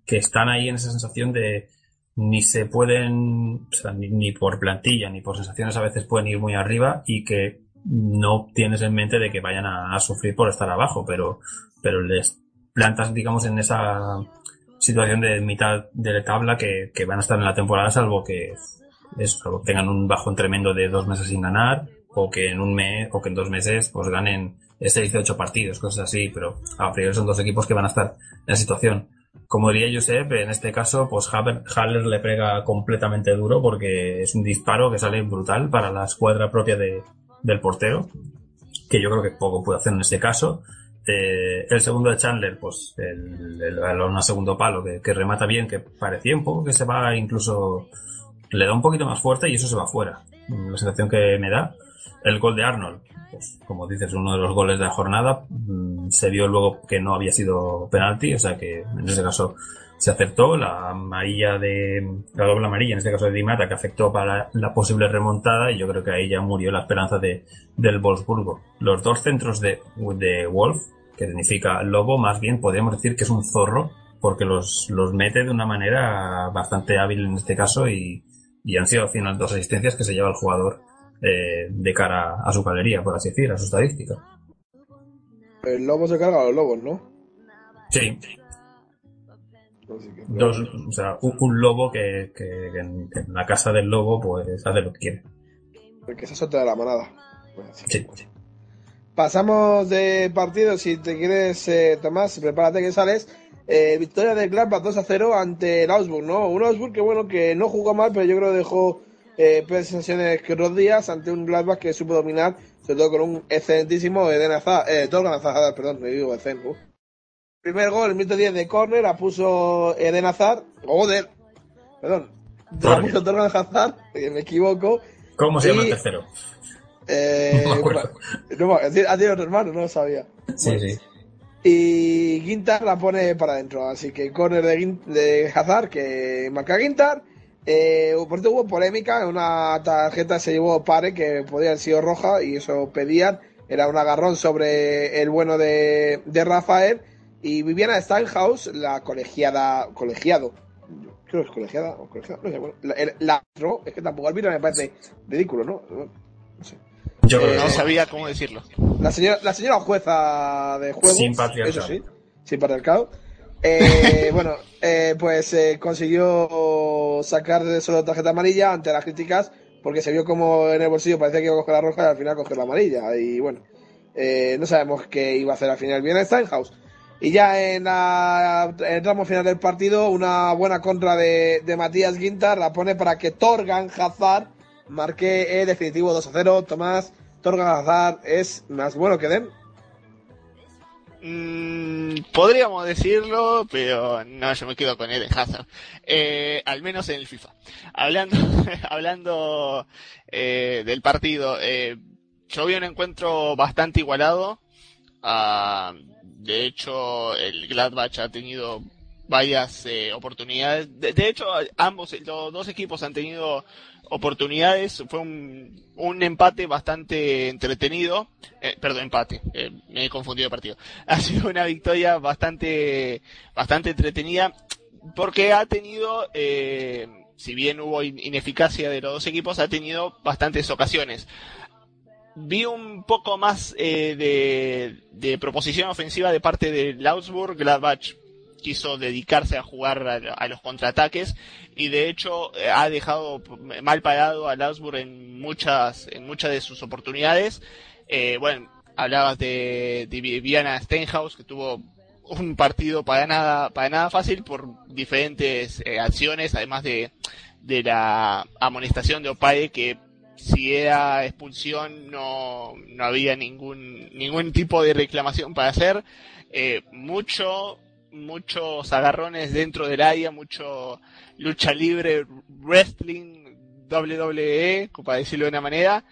que están ahí en esa sensación de ni se pueden, ni por plantilla ni por sensaciones a veces pueden ir muy arriba y que no tienes en mente de que vayan a, sufrir por estar abajo, pero, pero les plantas, digamos, en esa situación de mitad de la tabla que, que van a estar en la temporada, salvo que eso, tengan un bajón tremendo de dos meses sin ganar, o que en un mes, o que en dos meses, pues ganen 6 de 8 partidos, cosas así, pero a priori son dos equipos que van a estar en la situación. Como diría Josep, en este caso, pues Haber- Haller le pega completamente duro porque es un disparo que sale brutal para la escuadra propia de, del portero, que yo creo que poco puede hacer en este caso. Eh, el segundo de Chandler, pues el, el segundo palo que, que remata bien, que parecía un poco que se va incluso, le da un poquito más fuerte y eso se va fuera. La sensación que me da. El gol de Arnold, pues como dices, uno de los goles de la jornada, mm, se vio luego que no había sido penalti, o sea que en ese caso se acertó la amarilla de la doble amarilla en este caso de Di Mata que afectó para la posible remontada y yo creo que ahí ya murió la esperanza de del Wolfsburgo. Los dos centros de, de Wolf que significa lobo más bien podríamos decir que es un zorro porque los, los mete de una manera bastante hábil en este caso y, y han sido al final dos asistencias que se lleva el jugador eh, de cara a su galería por así decir a su estadística. El lobo se carga a los lobos, ¿no? sí dos, o sea, un, un lobo que, que- que en, la casa del lobo pues hace lo que quiere. Porque se suelta de la manada. Bueno, sí. Sí. Pasamos de partido, si te quieres, eh, Tomás, prepárate que sales. Eh, victoria de Gladbach 2 a 0 ante el Augsburg, ¿no? Un Augsburg que, bueno, que no jugó mal, pero yo creo que dejó eh, sensaciones que otros días ante un Gladbach que supo dominar, sobre todo con un excelentísimo Eden Hazard, eh, Torgan Hazard, perdón, me digo Eden, uf. Primer gol, el minuto 10 de córner, la puso Eden Hazard, joder, perdón, la puso Torgan Hazard, que me equivoco, ¿Cómo se llama Y- el tercero? eh, No me acuerdo. no, ha tenido otro hermano, no lo sabía. Sí, sí. Y Gintar la pone para adentro. Así que corner de, de Hazard que marca Gintar. Eh, por cierto, hubo polémica. Una tarjeta se llevó Pare que podía haber sido roja y eso pedían. Era un agarrón sobre el bueno de, de Rafael. Y Viviana Steinhaus, la colegiada. Colegiado. Creo que es colegiada o colegiada. No sé, bueno, la, el- la es que tampoco árbitro me parece ridículo, ¿no? No sé. Yo Eh, No sabía cómo decirlo. La señora, la señora jueza de juego. Sin patriarcado. Eso sí, sin patriarcado. Eh, bueno, eh, pues eh, consiguió sacar de solo tarjeta amarilla ante las críticas porque se vio como en el bolsillo parecía que iba a coger la roja y al final coger la amarilla. Y bueno, eh, no sabemos qué iba a hacer al final bien Steinhaus. Y ya en, la, el tramo final del partido, una buena contra de, de Matías Guintar la pone para que Torgan Hazard marque el definitivo 2 a 0. Tomás, Torgan Hazard es más bueno que Den. Mm, podríamos decirlo, pero no, yo me quedo con Eden Hazard. Eh, al menos en el FIFA. Hablando, hablando eh, del partido, eh, yo vi un encuentro bastante igualado. Ah, de hecho, el Gladbach ha tenido varias eh, oportunidades. De, de, hecho, ambos, los dos equipos han tenido oportunidades. Fue un, un empate bastante entretenido. Eh, perdón, empate. Eh, me he confundido de partido. Ha sido una victoria bastante, bastante entretenida porque ha tenido, eh, si bien hubo ineficacia de los dos equipos, ha tenido bastantes ocasiones. Vi un poco más eh, de, de proposición ofensiva de parte del Augsburg. Gladbach quiso dedicarse a jugar a, a, los contraataques y de hecho eh, ha dejado mal parado al Augsburg en muchas en muchas de sus oportunidades eh, bueno hablabas de, de Viviana Stenhouse que tuvo un partido para nada para nada fácil por diferentes eh, acciones además de de la amonestación de Opae que si era expulsión no, no había ningún ningún tipo de reclamación para hacer eh, mucho muchos agarrones dentro del área, mucho lucha libre, wrestling, WWE, para decirlo de una manera.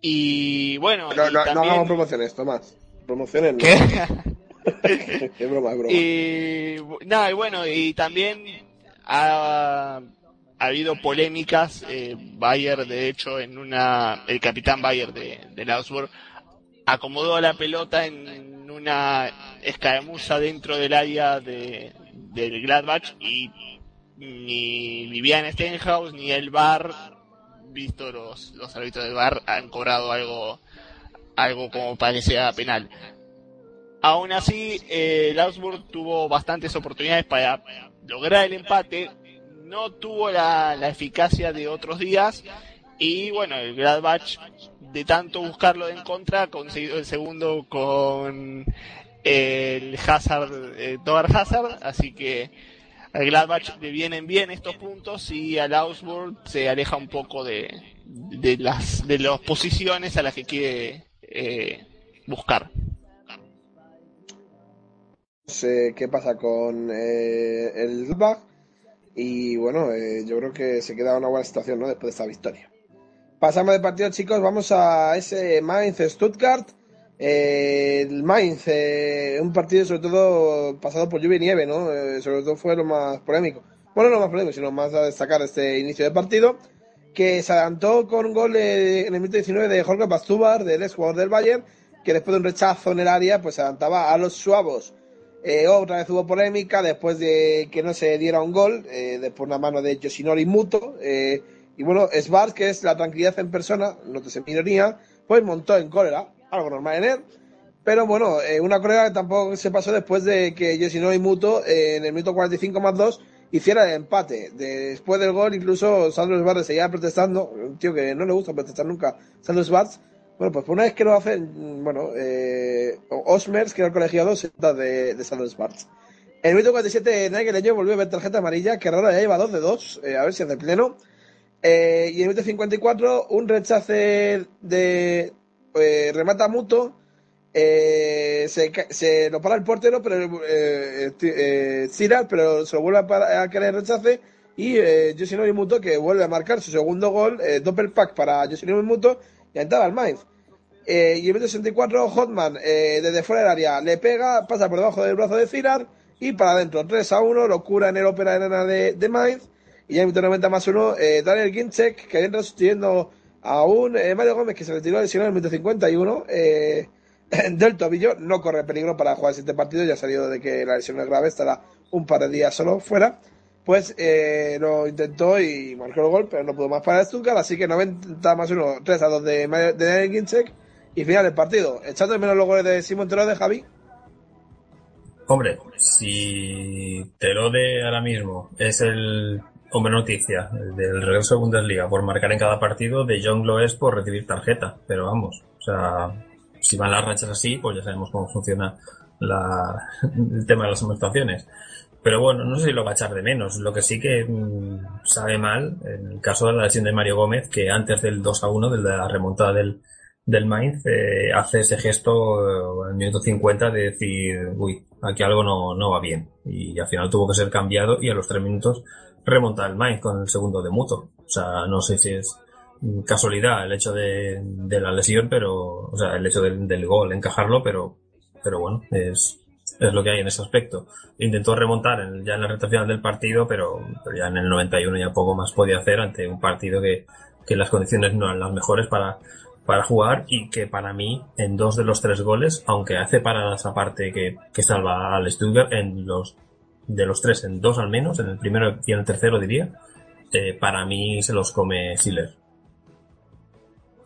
Y bueno. No, y no, también... no hagamos promociones, Tomás. Promociones no. ¿Qué? es broma, es broma. Y, nada, y bueno, y también ha habido polémicas. Eh, Bayer, de hecho, en una. El capitán Bayer de, de Augsburg acomodó la pelota en una escaramuza dentro del área de, del Gladbach y ni Vivian Stenhouse ni el bar, visto los, los árbitros del bar, han cobrado algo, algo como parecía penal. Aún así, eh, el Augsburg tuvo bastantes oportunidades para lograr el empate, no tuvo la, la eficacia de otros días. Y bueno, el Gladbach de tanto buscarlo en contra, conseguido el segundo con el Hazard, eh, Togar Hazard, así que al Gladbach le vienen bien estos puntos y al Augsburg se aleja un poco de, de las de las posiciones a las que quiere eh, buscar. qué pasa con eh, el Gladbach y bueno, eh, yo creo que se queda una buena situación ¿no? después de esta victoria. Pasamos de partido, chicos. Vamos a ese Mainz-Stuttgart. Eh, el Mainz, eh, un partido sobre todo pasado por lluvia y nieve, ¿no? Eh, sobre todo fue lo más polémico. Bueno, no más polémico, sino más a destacar este inicio de partido. Que se adelantó con un gol en el minuto 19 de Jorge Bastubar, del ex jugador del Bayern, que después de un rechazo en el área, pues se adelantaba a los suavos. Eh, otra vez hubo polémica después de que no se diera un gol, eh, después una mano de Yoshinori Muto. Eh, y bueno, Svart, que es la tranquilidad en persona, no te en ironía, pues montó en cólera, algo normal en él. Pero bueno, eh, una cólera que tampoco se pasó después de que Yoshinori Muto, eh, en el minuto 45 más 2, hiciera el empate. Después del gol, incluso Sandro Svart seguía protestando, un tío que no le gusta protestar nunca, Sandro Svart. Bueno, pues por una vez que lo hacen, bueno, eh, que era el colegiado, se de, de Sandro Svart. En el minuto 47, Nigel Leño volvió a ver tarjeta amarilla, que raro ya lleva 2 de 2, eh, a ver si de pleno. Eh, y en el minuto 54, un rechace de eh, remata Muto. Eh, se, se, lo para el portero, pero Ciral, pero se lo vuelve a, para, a rechace. Y eh, Yosinori Muto que vuelve a marcar su segundo gol, eh, pack para Yosinori Muto y entraba al Mainz. Eh, y el minuto 64, Hotman, eh, desde fuera del área, le pega, pasa por debajo del brazo de Cirar y para adentro. 3 a 1, locura en el ópera arena de, de Mainz. Y ya en el minuto 90 más 1, eh, Daniel Ginczek, que entra sustituyendo a un eh, Mario Gómez que se retiró lesionado en el minuto 51 eh, del tobillo. No corre peligro para jugar este partido, ya ha salido de que la lesión es grave, estará un par de días solo fuera. Pues eh, lo intentó y marcó el gol, pero no pudo más para Stuttgart, así que 90 más 1, 3 a 2 de, de Daniel Ginczek. Y final del partido, echando de menos los goles de Simón Terode, Javi. Hombre, si Terode ahora mismo es el hombre noticia del regreso de Bundesliga por marcar en cada partido, de John lo es por recibir tarjeta. Pero vamos, o sea, si van las rachas así, pues ya sabemos cómo funciona la, el tema de las amonestaciones. Pero bueno, no sé si lo va a echar de menos. Lo que sí que mm, sabe mal, en el caso de la lesión de Mario Gómez, que antes del 2 a 1, de la remontada del, del Mainz, eh, hace ese gesto eh, en el minuto 50 de decir, uy, aquí algo no, no va bien. Y al final tuvo que ser cambiado y a los 3 minutos remonta el Mainz con el segundo de Muto. O sea, no sé si es casualidad el hecho de, de la lesión, pero, o sea, el hecho del, gol, encajarlo, pero, pero bueno, es, es lo que hay en ese aspecto. Intentó remontar ya en la recta final del partido, pero, pero, ya en el 91 ya poco más podía hacer ante un partido que, que las condiciones no eran las mejores para, para jugar y que para mí en dos de los tres goles, aunque hace paradas aparte que, que salva al Stuttgart, en los de los tres, en dos al menos, en el primero y en el tercero diría, eh, para mí se los come Siller.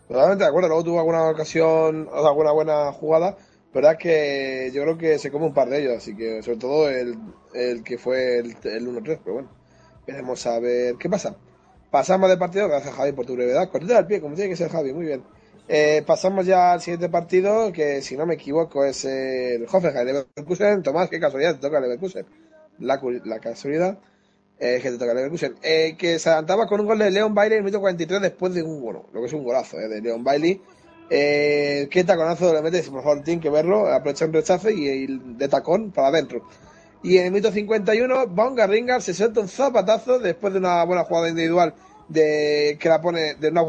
Totalmente de acuerdo, luego tuvo alguna ocasión, alguna buena jugada, pero es que yo creo que se come un par de ellos, así que sobre todo el, el que fue el, el 1-3, pero bueno, veremos a ver qué pasa. Pasamos de partido, gracias Javi por tu brevedad, cortita del pie, como tiene que ser Javi, muy bien. Eh, pasamos ya al siguiente partido, que si no me equivoco es el Hoffenheim Leverkusen. Tomás, qué casualidad, te toca Leverkusen. La, la casualidad eh, que te toca Leverkusen. Eh, que se adelantaba con un gol de Leon Bailey en el minuto 43 después de un, bueno, lo que es un golazo eh, de Leon Bailey. Eh, qué taconazo le mete, por favor, tiene que verlo, aprovecha un rechace y, y, de tacón para adentro. Y en el minuto 51, Baumgartlinger se suelta un zapatazo después de una buena jugada individual de que la pone de una,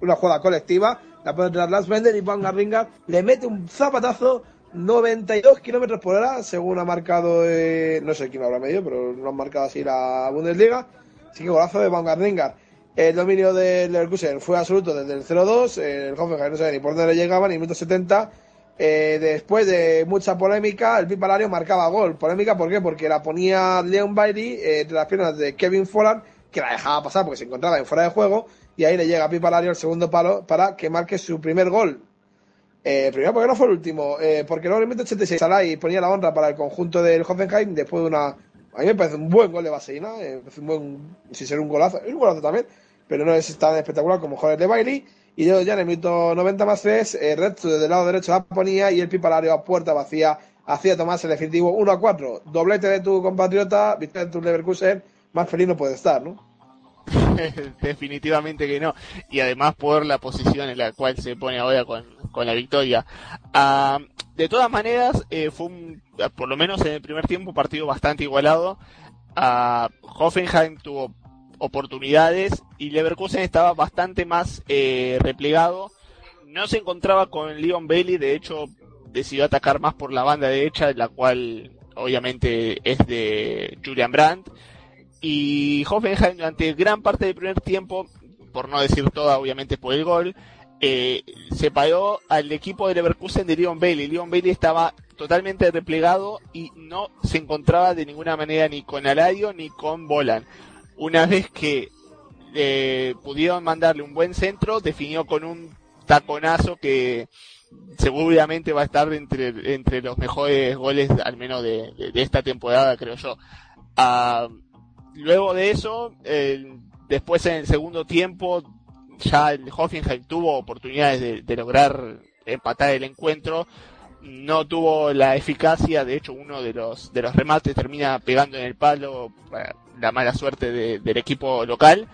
una jugada colectiva la pone tras Lars Bender y Van Garringa le mete un zapatazo 92 kilómetros por hora, según ha marcado, eh, no sé quién habrá medio, pero lo han marcado así la Bundesliga. Así que golazo de Van Garringa. El dominio del Leverkusen fue absoluto desde el 0-2. El Hoffenheim no sabe ni por dónde le llegaban, en minuto 70. Eh, después de mucha polémica, el Pipalario marcaba gol. Polémica, ¿por qué? Porque la ponía Leon Bailey eh, entre las piernas de Kevin Folland, que la dejaba pasar porque se encontraba en fuera de juego y ahí le llega a Pipa Lario el segundo palo para que marque su primer gol. Eh, primero porque no fue el último, eh, porque luego en el minuto 86 Salai ponía la honra para el conjunto del Hoffenheim después de una... A mí me parece un buen gol de Vaseina, eh, un buen, sin ser un golazo, un golazo también, pero no es tan espectacular como Joder de Bailey. Y luego ya en el minuto 90 más 3, eh, Red desde el lado derecho la ponía y el Pipalario a puerta vacía hacía Tomás el definitivo 1 a 4. Doblete de tu compatriota, tu Leverkusen, más feliz no puede estar, ¿no? Definitivamente que no. Y además por la posición en la cual se pone ahora con, con la victoria. Uh, de todas maneras, eh, fue por lo menos en el primer tiempo, un partido bastante igualado. Uh, Hoffenheim tuvo oportunidades y Leverkusen estaba bastante más eh, replegado. No se encontraba con Leon Bailey, de hecho decidió atacar más por la banda derecha, la cual obviamente es de Julian Brandt y Hoffenheim durante gran parte del primer tiempo, por no decir toda obviamente por el gol, eh, separó al equipo de Leverkusen de Leon Bailey. Leon Bailey estaba totalmente replegado y no se encontraba de ninguna manera ni con Aladio ni con Bolan. Una vez que eh, pudieron mandarle un buen centro, definió con un taconazo que seguramente va a estar entre, entre los mejores goles, al menos de, esta temporada, creo yo. Uh, luego de eso, eh, después en el segundo tiempo, ya el Hoffenheim tuvo oportunidades de, lograr empatar el encuentro. No tuvo la eficacia, de hecho uno de los, de los remates termina pegando en el palo para la mala suerte de, del equipo local.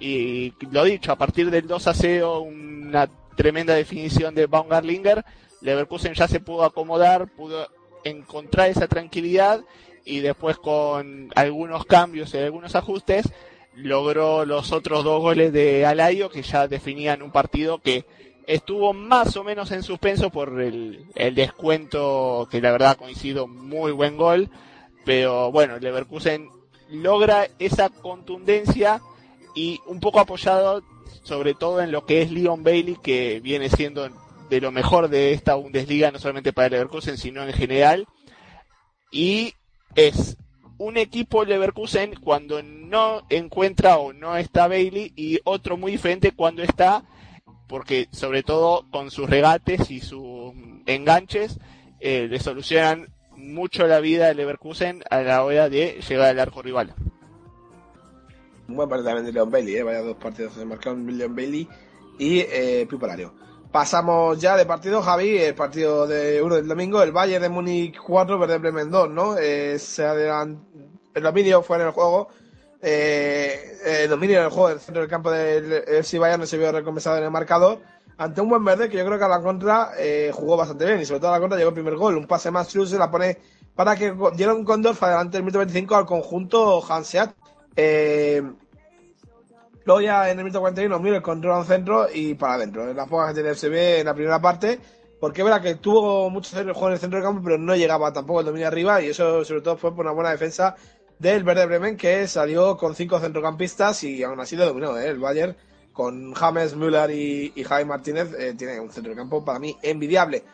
Y lo dicho, a partir del 2 a 0, una tremenda definición de Baumgartlinger, Leverkusen ya se pudo acomodar, pudo encontrar esa tranquilidad y después con algunos cambios y algunos ajustes logró los otros dos goles de Alayo que ya definían un partido que estuvo más o menos en suspenso por el, el descuento que la verdad coincido muy buen gol. Pero bueno Leverkusen logra esa contundencia y un poco apoyado sobre todo en lo que es Leon Bailey que viene siendo de lo mejor de esta Bundesliga no solamente para Leverkusen sino en general. Y es un equipo Leverkusen cuando no encuentra o no está Bailey y otro muy diferente cuando está, porque sobre todo con sus regates y sus enganches eh, le solucionan mucho la vida de Leverkusen a la hora de llegar al arco rival. Un buen partido también de Leon Bailey, ¿eh? vaya dos partidos se marcaron Leon Bailey y eh. Pasamos ya de partido, Javi, el partido de uno del domingo, el Bayern de Múnich 4, Verde Bremen 2, ¿no? Eh, se adelant... El dominio fue en el juego, eh, el dominio en el juego del centro del campo del FC Bayern no se vio recompensado en el marcador, ante un buen verde que yo creo que a la contra eh, jugó bastante bien y sobre todo a la contra llegó el primer gol, un pase más se la pone para que diera un Condorf adelante del minuto 25 al conjunto Hanseat. Eh, luego ya en el minuto 41 Müller controla un centro y para adentro. En las pocas que tiene el FCB en la primera parte, porque es verdad que tuvo mucho juego en el centro del campo, pero no llegaba tampoco el dominio arriba y eso sobre todo fue por una buena defensa del Verde Bremen que salió con cinco centrocampistas y aún así lo dominó ¿eh? el Bayern con James, Müller y, Jaime Martínez eh, tiene un centro de campo para mí envidiable.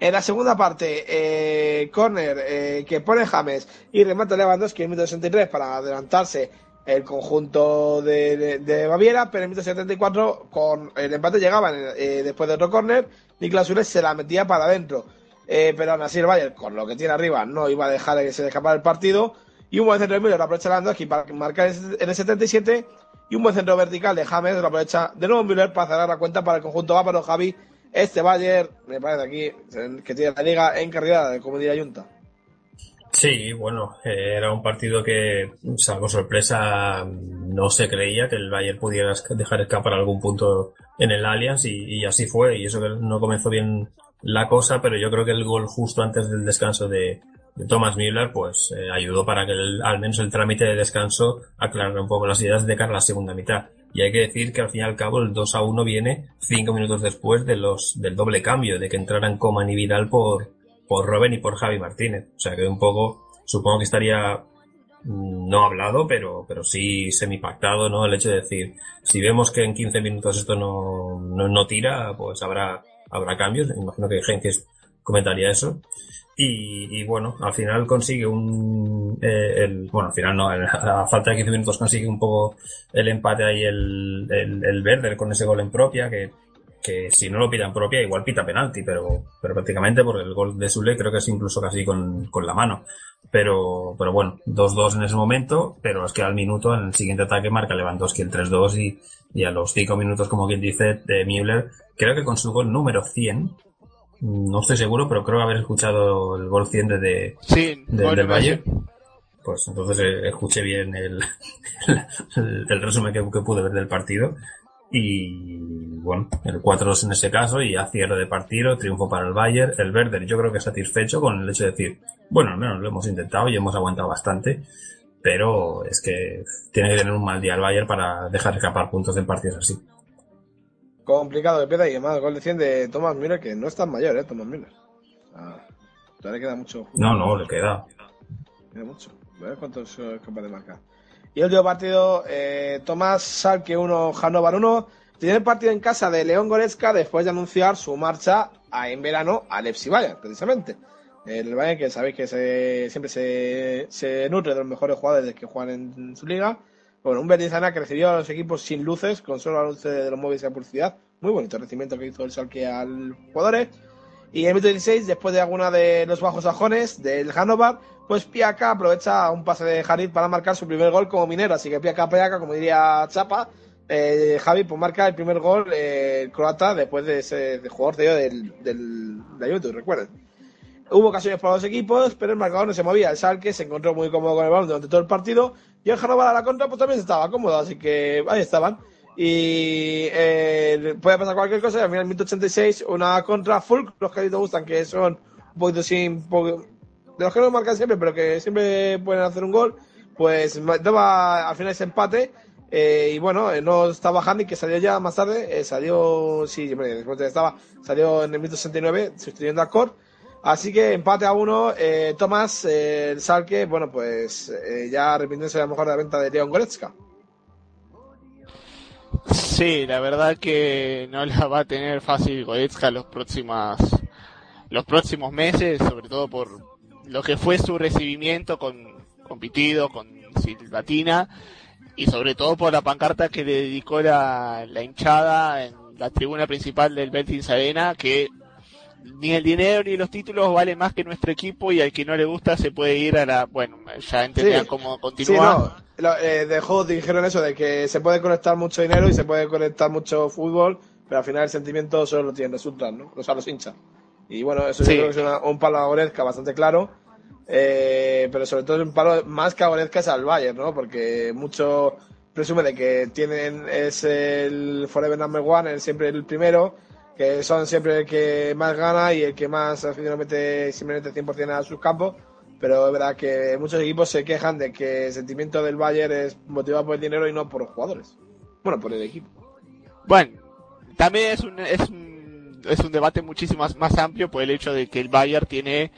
En la segunda parte, eh, corner eh, que pone James y remata Lewandowski en el minuto 63 para adelantarse el conjunto de, de, Baviera, pero en el minuto 74 con el empate llegaban eh, después de otro corner, Niklas Ures se la metía para adentro. Eh, pero aún así el Bayern, con lo que tiene arriba, no iba a dejar que se escapara el partido. Y un buen centro de Müller aprovecha Lewandowski para marcar en el 77 y un buen centro vertical de James lo aprovecha de nuevo Müller para cerrar la cuenta para el conjunto bávaro Javi este Bayern, me parece aquí, que tiene la liga encargada, como diría Junta. Sí, bueno, eh, era un partido que, salvo sorpresa, no se creía que el Bayern pudiera dejar escapar algún punto en el Allianz y, así fue. Y eso que no comenzó bien la cosa, pero yo creo que el gol justo antes del descanso de, Thomas Müller, pues eh, ayudó para que al menos el trámite de descanso aclarara un poco las ideas de cara a la segunda mitad. Y hay que decir que al fin y al cabo el 2 a 1 viene cinco minutos después de los, del doble cambio, de que entraran Coman y Vidal por, por Robben y por Javi Martínez. O sea que un poco, supongo que estaría mm, no hablado, pero, pero sí semipactado, ¿no? El hecho de decir, si vemos que en 15 minutos esto no, no, no tira, pues habrá, habrá cambios. Imagino que Henkes comentaría eso. Y, y, bueno, al final consigue un, eh, el, bueno, al final no, a falta de 15 minutos consigue un poco el empate ahí el, el, el con ese gol en propia, que, que si no lo pita en propia igual pita penalti, pero, pero prácticamente porque el gol de Sule creo que es incluso casi con, con la mano. Pero, pero bueno, 2-2 en ese momento, pero es que al minuto, en el siguiente ataque marca Lewandowski el 3-2 y, y a los 5 minutos, como quien dice, de Müller, creo que con su gol número 100, no estoy seguro, pero creo haber escuchado el gol 100 de, sí, del Valle. Pues entonces eh, escuché bien el, el, resumen que, pude ver del partido. Y bueno, el 4-2 en ese caso y a cierre de partido, triunfo para el Bayern. El Werder yo creo que satisfecho con el hecho de decir, bueno, al menos lo hemos intentado y hemos aguantado bastante, pero es que tiene que tener un mal día el Bayern para dejar escapar puntos en partidos así complicado de peda y además gol de 100 de Thomas Müller, que no es tan mayor, ¿eh? Thomas Müller. todavía le queda mucho. No, no, le queda. Queda mucho. A ver cuántos es capaz de marcar. Y el último partido, eh, Tomás Salke 1, Hannover 1. Tiene el partido en casa de León Goretzka después de anunciar su marcha a, en verano al FC Bayern, precisamente. El Bayern que sabéis que se, siempre se, nutre de los mejores jugadores que juegan en su liga bueno, un Bernizana que recibió a los equipos sin luces, con solo la luz de los móviles de publicidad. Muy bonito el recibimiento que hizo el Salque al jugadores. Y el minuto 16, después de alguna de los bajos sajones del Hannover, pues Piaca aprovecha un pase de Harit para marcar su primer gol como minero. Así que Piaca, Piaca, como diría Chapa, eh, Javi, pues marca el primer gol eh, croata después de ese jugador de, del, del, de YouTube, recuerden. Hubo ocasiones para los equipos, pero el marcador no se movía. El Salque se encontró muy cómodo con el balón durante todo el partido y el Hannover a la contra pues también estaba cómodo, así que ahí estaban. Y eh, puede pasar cualquier cosa. Y al final, en 1086, una contra full. Los que a ti te gustan, que son un poquito sin. De los que no marcan siempre, pero que siempre pueden hacer un gol. Pues daba al final ese empate. Eh, y bueno, eh, no estaba Handy, que salió ya más tarde. Eh, salió. Sí, después de estaba. Salió en el 1069, sustituyendo a Core. Así que empate a uno. Tomás, el Salque, bueno, pues ya arrepintiéndose a lo mejor de la venta de León Goretzka. Sí, la verdad que no la va a tener fácil Goretzka los próximos, los próximos meses, sobre todo por lo que fue su recibimiento con, con Pitido, con Silvatina, y sobre todo por la pancarta que le dedicó la, la hinchada en la tribuna principal del Betis Arena, que ni el dinero ni los títulos valen más que nuestro equipo y al que no le gusta se puede ir a la, bueno, ya entendían cómo continuar. Sí, no, eh, dejó, dijeron eso de que se puede conectar mucho dinero y se puede conectar mucho fútbol pero al final el sentimiento solo lo tienen resultados, ¿no? O sea, los hinchas. Y bueno, eso Sí. yo creo que es una- un palo a Goretzka bastante claro. Eh, pero sobre todo es un palo más que a Goretzka es al Bayern, ¿no? Porque mucho presume de que tienen es el forever number one, el siempre el primero, que son siempre el que más gana y el que más aficionado mete simplemente 100% a sus campos. Pero es verdad que muchos equipos se quejan de que el sentimiento del Bayern es motivado por el dinero y no por los jugadores. Bueno, por el equipo. Bueno, también es un, es un, es un debate muchísimo más, amplio por el hecho de que el Bayern tiene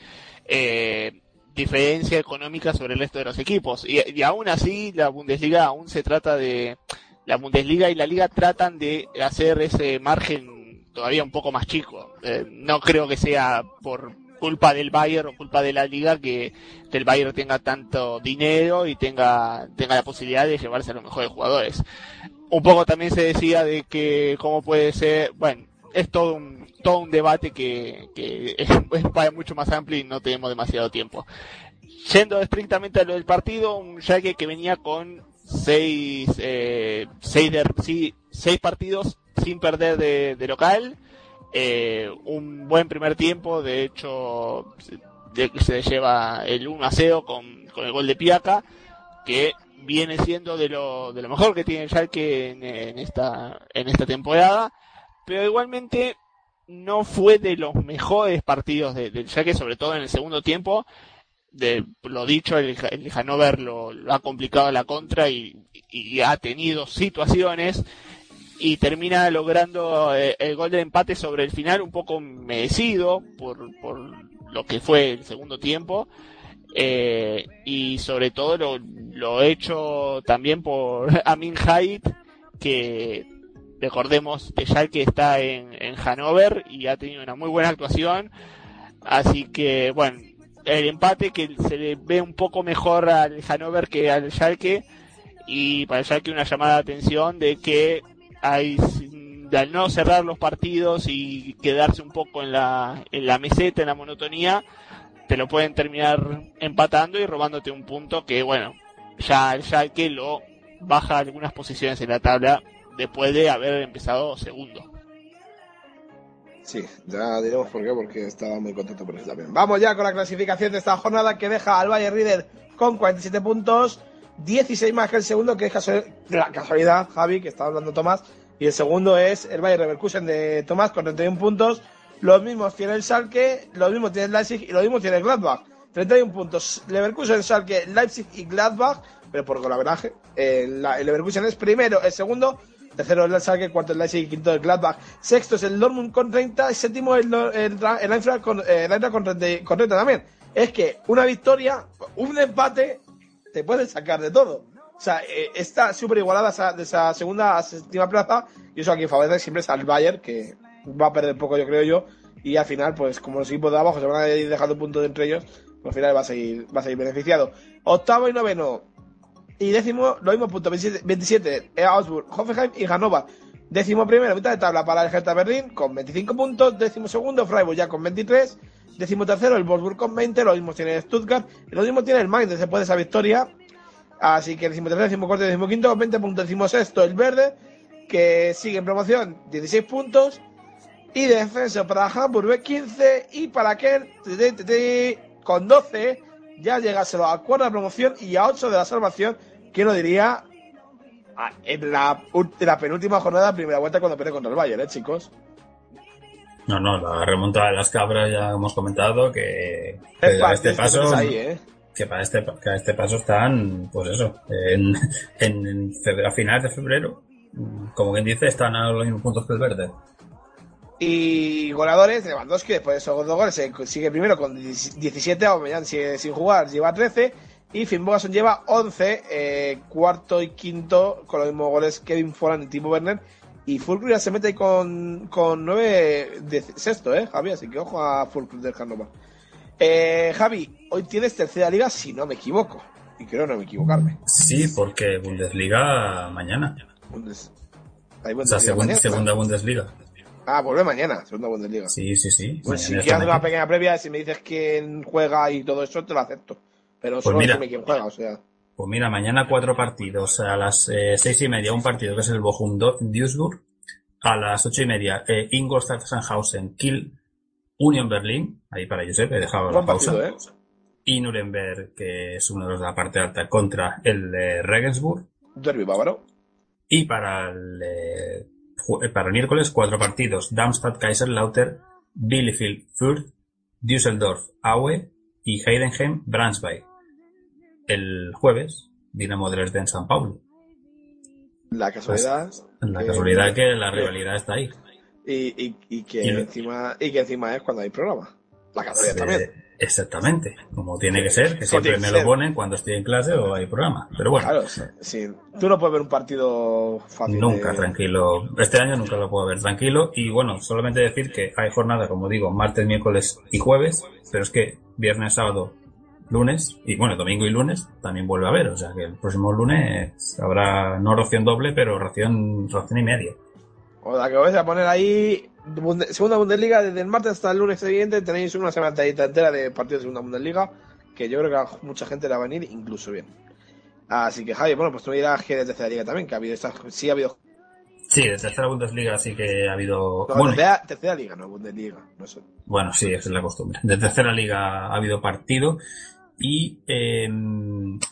eh, diferencia económica sobre el resto de los equipos. Y, y aún así, la Bundesliga aún se trata de... La Bundesliga y la Liga tratan de hacer ese margen todavía un poco más chico. Eh, no creo que sea por culpa del Bayern o culpa de la Liga que, que el Bayern tenga tanto dinero y tenga, tenga la posibilidad de llevarse a los mejores jugadores un poco también se decía de que cómo puede ser, bueno, es todo un, todo un debate que, que es, es mucho más amplio y no tenemos demasiado tiempo. Yendo estrictamente a lo del partido, un Schalke que venía con seis, eh, seis, de- sí, seis partidos sin perder de, de local, eh, un buen primer tiempo, de hecho se lleva el 1 a 0 con, con el gol de Piaca, que viene siendo de lo, de lo mejor que tiene el Schalke en, en esta, en esta temporada, pero igualmente no fue de los mejores partidos de- del Schalke, sobre todo en el segundo tiempo. De, lo dicho, el, el Hannover lo, ha complicado la contra y, ha tenido situaciones y termina logrando eh, el gol de empate sobre el final un poco merecido por, por lo que fue el segundo tiempo eh, y sobre todo lo, lo hecho también por Amin Hait que recordemos que Schalke está en, en Hannover y ha tenido una muy buena actuación. Así que bueno el empate que se le ve un poco mejor al Hannover que al Schalke. Y para el Schalke una llamada de atención de que hay de al no cerrar los partidos y quedarse un poco en la, en la meseta, en la monotonía, te lo pueden terminar empatando y robándote un punto que, bueno, ya el Schalke lo baja algunas posiciones en la tabla después de haber empezado segundo. Sí, ya diremos por qué, porque estaba muy contento por eso también. Vamos ya con la clasificación de esta jornada que deja al Bayern líder con 47 puntos, 16 más que el segundo, que es la casualidad, Javi, que está hablando Tomás, y el segundo es el Bayern Leverkusen de Tomás con 31 puntos. Los mismos tiene el Schalke, los mismos tiene el Leipzig y los mismos tiene el Gladbach. 31 puntos. Leverkusen, Schalke, Leipzig y Gladbach, pero por golaveraje. El, la- el Leverkusen es primero, el segundo, tercero el Schalke, cuarto el Leipzig y quinto el Gladbach. Sexto es el Dortmund con 30, y séptimo el, el, el Eintracht con, eh, el Eintracht con, 30, con 30 también. Es que una victoria, un empate, te puede sacar de todo. O sea, eh, está súper igualada esa, de esa segunda a séptima plaza. Y eso aquí favorece siempre es al Bayern, que va a perder poco, yo creo yo. Y al final, pues como los equipos de abajo se van a ir dejando puntos entre ellos, pues al final va a seguir, va a seguir beneficiado. Octavo y noveno. Y décimo, lo mismo punto, 27, 27 eh, Augsburg, Hoffenheim y Hannover. Décimo primero, mitad de tabla para el Hertha Berlín con 25 puntos. Décimo segundo, Freiburg ya con 23. Décimo tercero, el Wolfsburg con 20. Lo mismo tiene el Stuttgart. Y lo mismo tiene el Mainz después de esa victoria. Así que décimo tercero, décimo cuarto décimo quinto con 20 puntos. Décimo sexto, el Verde, que sigue en promoción, 16 puntos. Y defensa para Hamburg 15 y para Ken con 12 ya llegárselo a cuarta de promoción y a 8 de la salvación, que no diría ah, en la, ul- en la penúltima jornada, primera vuelta cuando pierde contra el Bayern, ¿eh, chicos? No, no, la remontada de las cabras ya hemos comentado que, que Es a este paso ahí, ¿eh? que para este que a este paso están pues eso en, en, febrero, a finales de febrero como quien dice están a los mismos puntos que el verde Y goleadores, Lewandowski, después de esos dos goles, sigue primero con 17, Aubameyang sigue sin jugar, lleva 13, y Finn Bogason lleva 11, eh, cuarto y quinto, con los mismos goles Kevin Foran y Timo Werner, y Fulcrum ya se mete con, con 9 de sexto, eh, Javi, así que ojo a Fulcrum del Hannover. Eh, Javi, hoy tienes tercera liga, si no me equivoco, y creo no me equivocarme. sí porque Bundesliga mañana Bundes- hay o sea Bundesliga segun- mañana. segunda Bundesliga Ah, vuelve mañana, segunda Bundesliga. sí sí sí Pues si quieres una pequeña previa, si me dices quién juega y todo eso, te lo acepto. Pero Pues solo mira. quién juega, o sea. Pues mira, mañana cuatro partidos. A las eh, seis y media un partido que es el Bochum Duisburg. A las ocho y media, eh, Ingolstadt Sandhausen, Kiel, Union Berlin, ahí para Josep, he dejado la pausa. partido, ¿eh? Y Nuremberg, que es uno de los de la parte alta, contra el de Regensburg. Derby bávaro. Y para el, eh, eh, para el miércoles, cuatro partidos. Darmstadt, Kaiserslautern, Bielefeld, Fürth, Düsseldorf, Aue y Heidenheim, Braunschweig. El jueves, Dinamo Dresden, San Paulo. La casualidad. La que- casualidad que la rivalidad está ahí. Y, y, y que Y encima y que encima es cuando hay programa. La casualidad también. Exactamente, como tiene que ser, que siempre me lo ponen cuando estoy en clase o hay programa. Pero bueno, Claro, sí, sí. Tú no puedes ver un partido fácil. nunca de- tranquilo. Este año nunca lo puedo ver tranquilo. Y bueno, solamente decir que hay jornada, como digo, martes, miércoles y jueves, pero es que viernes, sábado, lunes, y bueno, domingo y lunes también vuelve a haber. O sea que el próximo lunes habrá no ración doble, pero ración, ración y media. O la que vais a poner ahí, segunda Bundesliga, desde el martes hasta el lunes siguiente tenéis una semana entera de partidos de segunda Bundesliga, que yo creo que a mucha gente le va a venir incluso bien. Así que Javi, bueno, pues tú me dirás que de tercera liga también, que ha habido esta, sí ha habido Sí, de tercera Bundesliga sí que ha habido... no, bueno, tercera, tercera liga, no Bundesliga, no sé. Bueno, sí, esa es la costumbre. De tercera liga ha habido partido y, eh,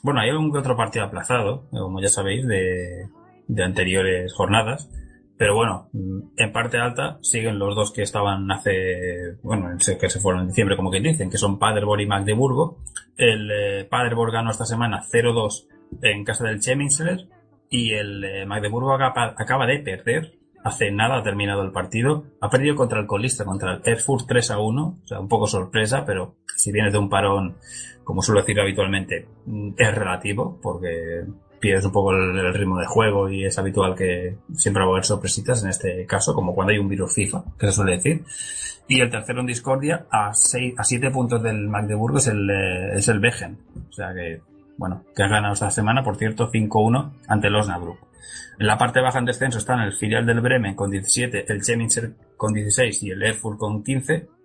bueno, hay algún otro partido aplazado, como ya sabéis, de, de anteriores jornadas. Pero bueno, mm, en parte alta siguen los dos que estaban hace, bueno, que se fueron en diciembre, como que dicen, que son Paderborn y Magdeburgo. El eh, Paderborn ganó esta semana 0-2 en casa del Cheminsler y el eh, Magdeburgo acaba, de perder. Hace nada ha terminado el partido. Ha perdido contra el colista, contra el Erfurt 3 a 1. O sea, un poco sorpresa, pero si vienes de un parón, como suelo decir habitualmente, mm, es relativo, porque pierdes un poco el, ritmo de juego y es habitual que siempre va a haber sorpresitas en este caso, como cuando hay un virus FIFA, que se suele decir. Y el tercero en discordia, a, seis, a siete puntos del Magdeburgo, es el, eh, es el Begen. O sea que, bueno, que ha ganado esta semana, por cierto, 5-1 ante el Osnabrück. En la parte baja en descenso están el filial del Bremen con 17, el Chemnitzer con 16 y el Erfurt con 15.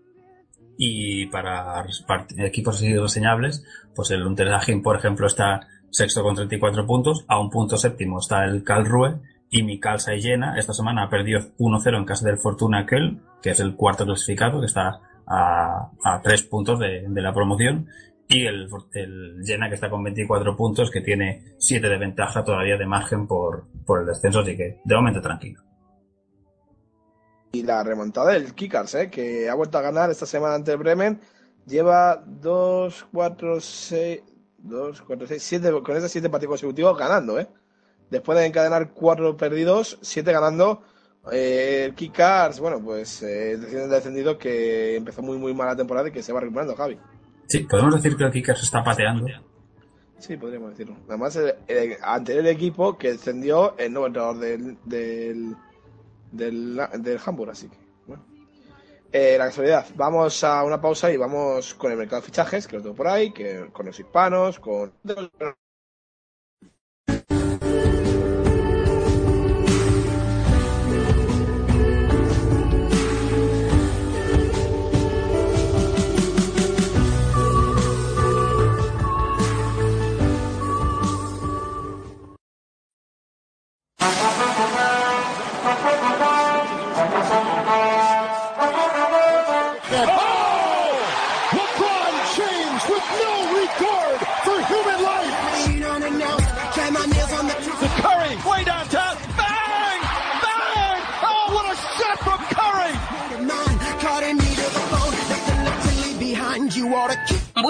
Y para equipos reseñables, pues el Unterhaching, por ejemplo, está sexto con 34 puntos. A un punto séptimo está el Karlsruhe. Y Mikal Saiyena esta semana ha perdido 1-0 en casa del Fortuna Köln, que es el cuarto clasificado, que está a, a tres puntos de, de la promoción. Y el, el Jena, que está con 24 puntos, que tiene 7 de ventaja todavía de margen por, por el descenso, así que de momento tranquilo. Y la remontada del Kickers, ¿eh? que ha vuelto a ganar esta semana ante el Bremen. Lleva 2, 4, 6, 2, 4, 6, 7, con estos 7 partidos consecutivos ganando. ¿eh? Después de encadenar 4 perdidos, 7 ganando. Eh, el Kickers, bueno, pues eh, descendido que empezó muy muy mala temporada y que se va recuperando, Javi. Sí, podemos decir que el Kicker se está pateando. Sí, podríamos decirlo. Además, el, el anterior equipo que descendió el nuevo entrenador del, del, del, del Hamburg, así que, bueno. Eh, la casualidad, vamos a una pausa y vamos con el mercado de fichajes, que lo tengo por ahí, que con los hispanos, con...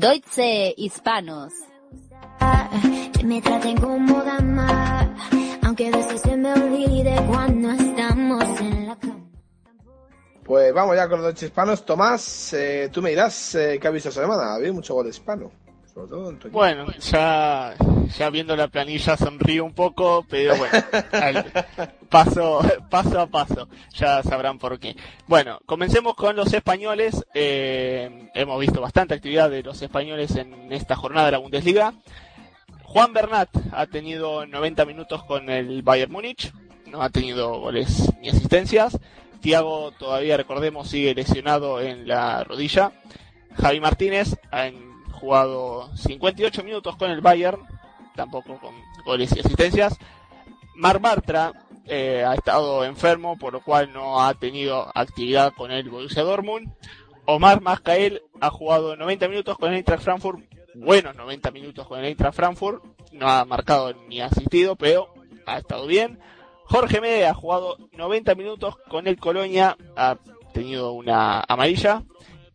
Deutsche Hispanos. Que me traten como dama, aunque a veces se me olvide cuando estamos en la cama. Pues vamos ya con los dos hispanos. Tomás, eh, tú me dirás eh, qué ha visto esta semana. Ha habido mucho gol hispano. En. Bueno, ya, ya viendo la planilla sonrío un poco, pero bueno, al- paso, paso a paso, ya sabrán por qué. Bueno, comencemos con los españoles. Eh, hemos visto bastante actividad de los españoles en esta jornada de la Bundesliga. Juan Bernat ha tenido 90 minutos con el Bayern Múnich, no ha tenido goles ni asistencias. Thiago todavía, recordemos, sigue lesionado en la rodilla. Javi Martínez ha jugado 58 minutos con el Bayern, tampoco con goles y asistencias. Mar Bartra eh, ha estado enfermo, por lo cual no ha tenido actividad con el Borussia Dortmund. Omar Mascael ha jugado 90 minutos con el Eintracht Frankfurt, buenos 90 minutos con el Eintracht Frankfurt, no ha marcado ni asistido, pero ha estado bien. Jorge Mede ha jugado 90 minutos con el Colonia, ha tenido una amarilla.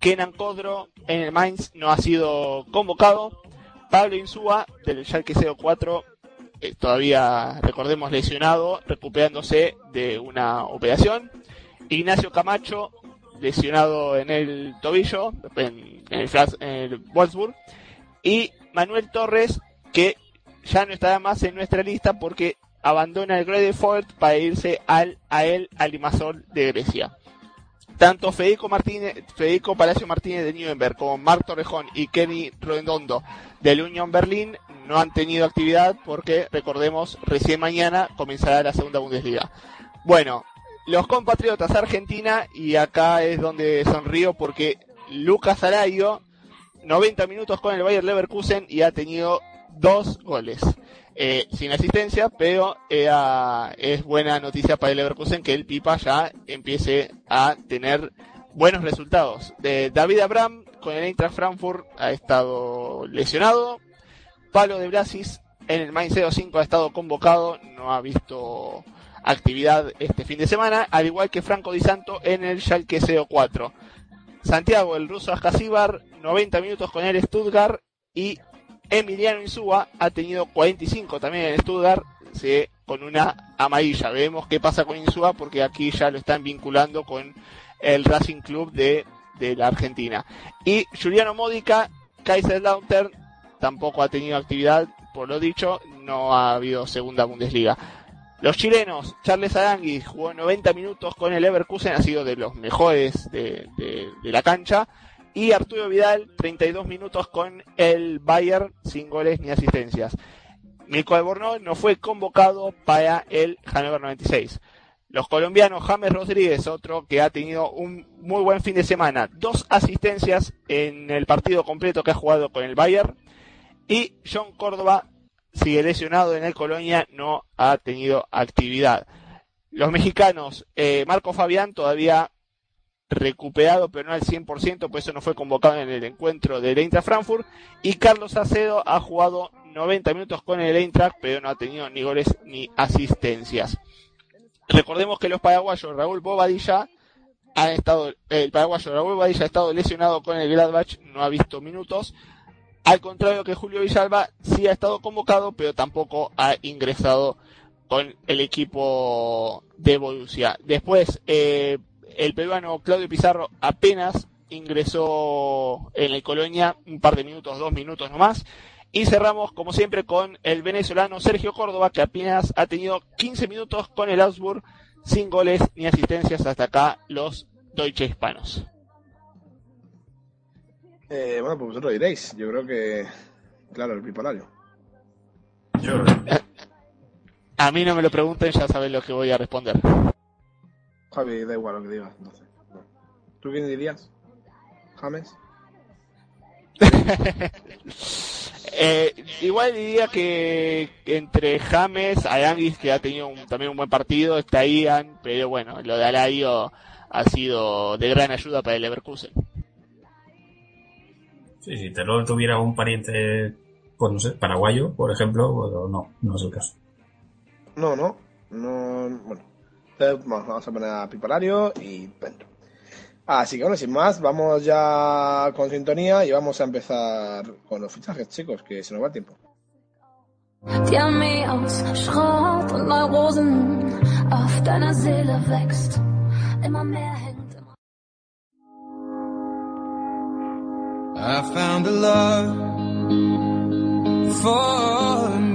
Kenan Codro en el Mainz no ha sido convocado. Pablo Insúa del Schalke 04 eh, todavía recordemos lesionado, recuperándose de una operación. Ignacio Camacho lesionado en el tobillo, en, el, el Wolfsburg. Y Manuel Torres que ya no estará más en nuestra lista porque abandona el Gredefort para irse al AEL Alimasol de Grecia. Tanto Federico Martínez, Federico Palacio Martínez de Nuremberg como Marc Torrejón y Kenny Redondo del Union Berlín no han tenido actividad porque, recordemos, recién mañana comenzará la segunda Bundesliga. Bueno, los compatriotas Argentina, y acá es donde sonrío porque Lucas Arayo, 90 minutos con el Bayer Leverkusen y ha tenido dos goles. Eh, sin asistencia, pero era- es buena noticia para el Leverkusen que el Pipa ya empiece a tener buenos resultados. De David Abram con el Eintracht Frankfurt ha estado lesionado. Pablo de Blasis en el Mainz 05 ha estado convocado, no ha visto actividad este fin de semana, al igual que Franco Di Santo en el Schalke 04. Santiago, el ruso Ascasíbar, 90 minutos con el Stuttgart y Emiliano Insúa ha tenido 45 también en Stuttgart con una amarilla. Veremos qué pasa con Insúa porque aquí ya lo están vinculando con el Racing Club de, de la Argentina. Y Juliano Módica, Kaiserslautern, tampoco ha tenido actividad, por lo dicho, no ha habido segunda Bundesliga. Los chilenos, Charles Arangui jugó 90 minutos con el Leverkusen, ha sido de los mejores de- de la cancha. Y Arturo Vidal, 32 minutos con el Bayern, sin goles ni asistencias. Mirko Albornoz no fue convocado para el Hannover 96. Los colombianos, James Rodríguez, otro que ha tenido un muy buen fin de semana, dos asistencias en el partido completo que ha jugado con el Bayern. Y John Córdoba sigue lesionado en el Colonia, no ha tenido actividad. Los mexicanos, eh, Marco Fabián todavía recuperado, pero no al 100%, por eso no fue convocado en el encuentro del Eintracht Frankfurt. Y Carlos Acedo ha jugado 90 minutos con el Eintracht, pero no ha tenido ni goles ni asistencias. Recordemos que los paraguayos Raúl Bobadilla han estado, el paraguayo Raúl Bobadilla ha estado lesionado con el Gladbach, no ha visto minutos. Al contrario que Julio Villalba, sí ha estado convocado, pero tampoco ha ingresado con el equipo de Borussia. Después, eh, el peruano Claudio Pizarro apenas ingresó en el Colonia, un par de minutos, dos minutos nomás. Y cerramos, como siempre, con el venezolano Sergio Córdoba, que apenas ha tenido 15 minutos con el Augsburg, sin goles ni asistencias hasta acá los Deutsche Hispanos. Eh, bueno, pues vosotros diréis. Yo creo que, claro, el bipolario. A mí no me lo pregunten, ya saben lo que voy a responder. Javi, da igual lo que digas. entonces. ¿Tú quién dirías? ¿James? Eh, igual diría que entre James, Aranguis, que ha tenido un- también un buen partido, está Ian, pero bueno, lo de Alario ha sido de gran ayuda para el Leverkusen. Sí, si Terror tuviera un pariente, pues no sé, paraguayo, por ejemplo, pero no, no es el caso. No, no. no bueno. Entonces, vamos vamos a poner a Pipolario y Pedro. Así que bueno, sin más, vamos ya con sintonía y vamos a empezar con los fichajes, chicos, que se nos va el tiempo. Die Armee aus Schrott und Neurosen auf deiner Seele wächst. Immer mehr hängt im I found a love for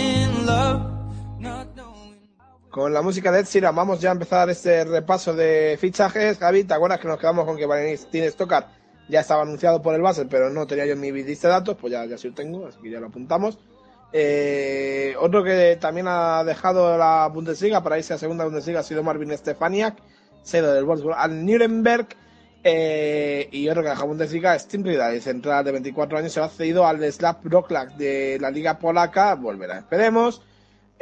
Con la música de Ed Sheeran vamos ya a empezar este repaso de fichajes. Javi, ¿te acuerdas que nos quedamos con que Valentín Stockard ya estaba anunciado por el Basel, pero no tenía yo en mi lista de datos? Pues ya, ya sí lo tengo, así que ya lo apuntamos. Eh, otro que también ha dejado la Bundesliga para irse a segunda Bundesliga ha sido Marvin Stefaniak, cedo del Wolfsburg al Nuremberg. Eh, y otro que ha dejado Bundesliga es Tim el central de 24 años, se ha cedido al Slav Broklak de la Liga Polaca. Volverá, esperemos.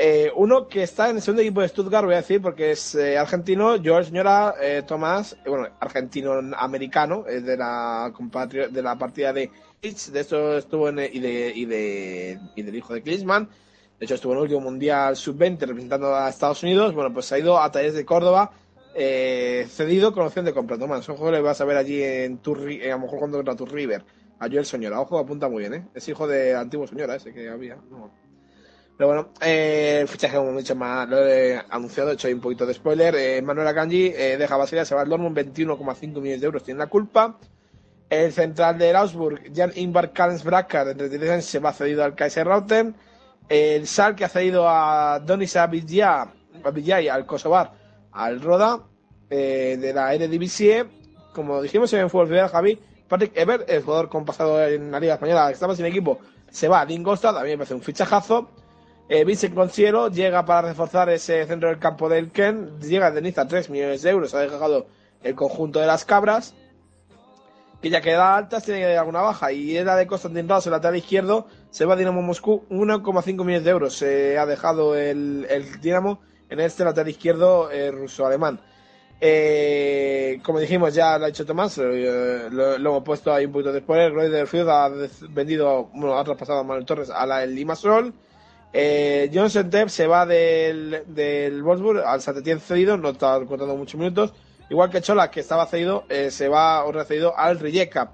Eh, uno que está en el segundo equipo de Stuttgart, voy a decir, porque es eh, argentino, George Señora eh, Tomás, eh, bueno, argentino-americano, es de la de la partida de Leeds, de esto estuvo en, y, de, y, de, y del hijo de Klinsmann, de hecho estuvo en el último Mundial Sub-20 representando a Estados Unidos, bueno, pues ha ido a Talleres de Córdoba, eh, cedido con opción de compra, Tomás, ojo le vas a ver allí en Turri, a lo mejor cuando contra tu River, a Joel Soñora, ojo, apunta muy bien, es hijo de antiguo Soñora ese que había. Pero bueno, eh, el fichaje, como hemos dicho, más, lo he anunciado, he hecho ahí un poquito de spoiler. Eh, Manuel Akanji eh, deja Basilea, se va al Dortmund, 21,5 millones de euros, tiene la culpa. El central del Augsburg, Jan Ingvar Kalensbracker, de 33 años, se va cedido al Kaiserslautern. El Sal que ha cedido a Donis Abidjay, al Kosovar, al Roda, eh, de la Eredivisie. Como dijimos en Fútbol Federal, Javi, Patrick Ebert, el jugador con pasado en la Liga Española, que estaba sin equipo, se va a Lingolstad, también me parece un fichajazo. Eh, Vincent Concielo llega para reforzar ese centro del campo del Ken. Llega de Niza 3 millones de euros. Ha dejado el conjunto de las cabras. Que ya queda altas, tiene alguna baja. Y era de Konstantin Raus, el lateral izquierdo. Se va a Dinamo Moscú. 1,5 millones de euros. Se ha dejado el, Dinamo en este lateral izquierdo eh, ruso-alemán. Eh, como dijimos, ya lo ha dicho Tomás, eh, lo, hemos puesto ahí un poquito de spoiler. Roy Field ha vendido, bueno, ha traspasado a Manuel Torres a la el Limassol. Eh, Johnson Depp se va del, del Wolfsburg al Saint-Étienne cedido, no está contando muchos minutos. Igual que Chola, que estaba cedido, eh, se va o recedido al Rijeka.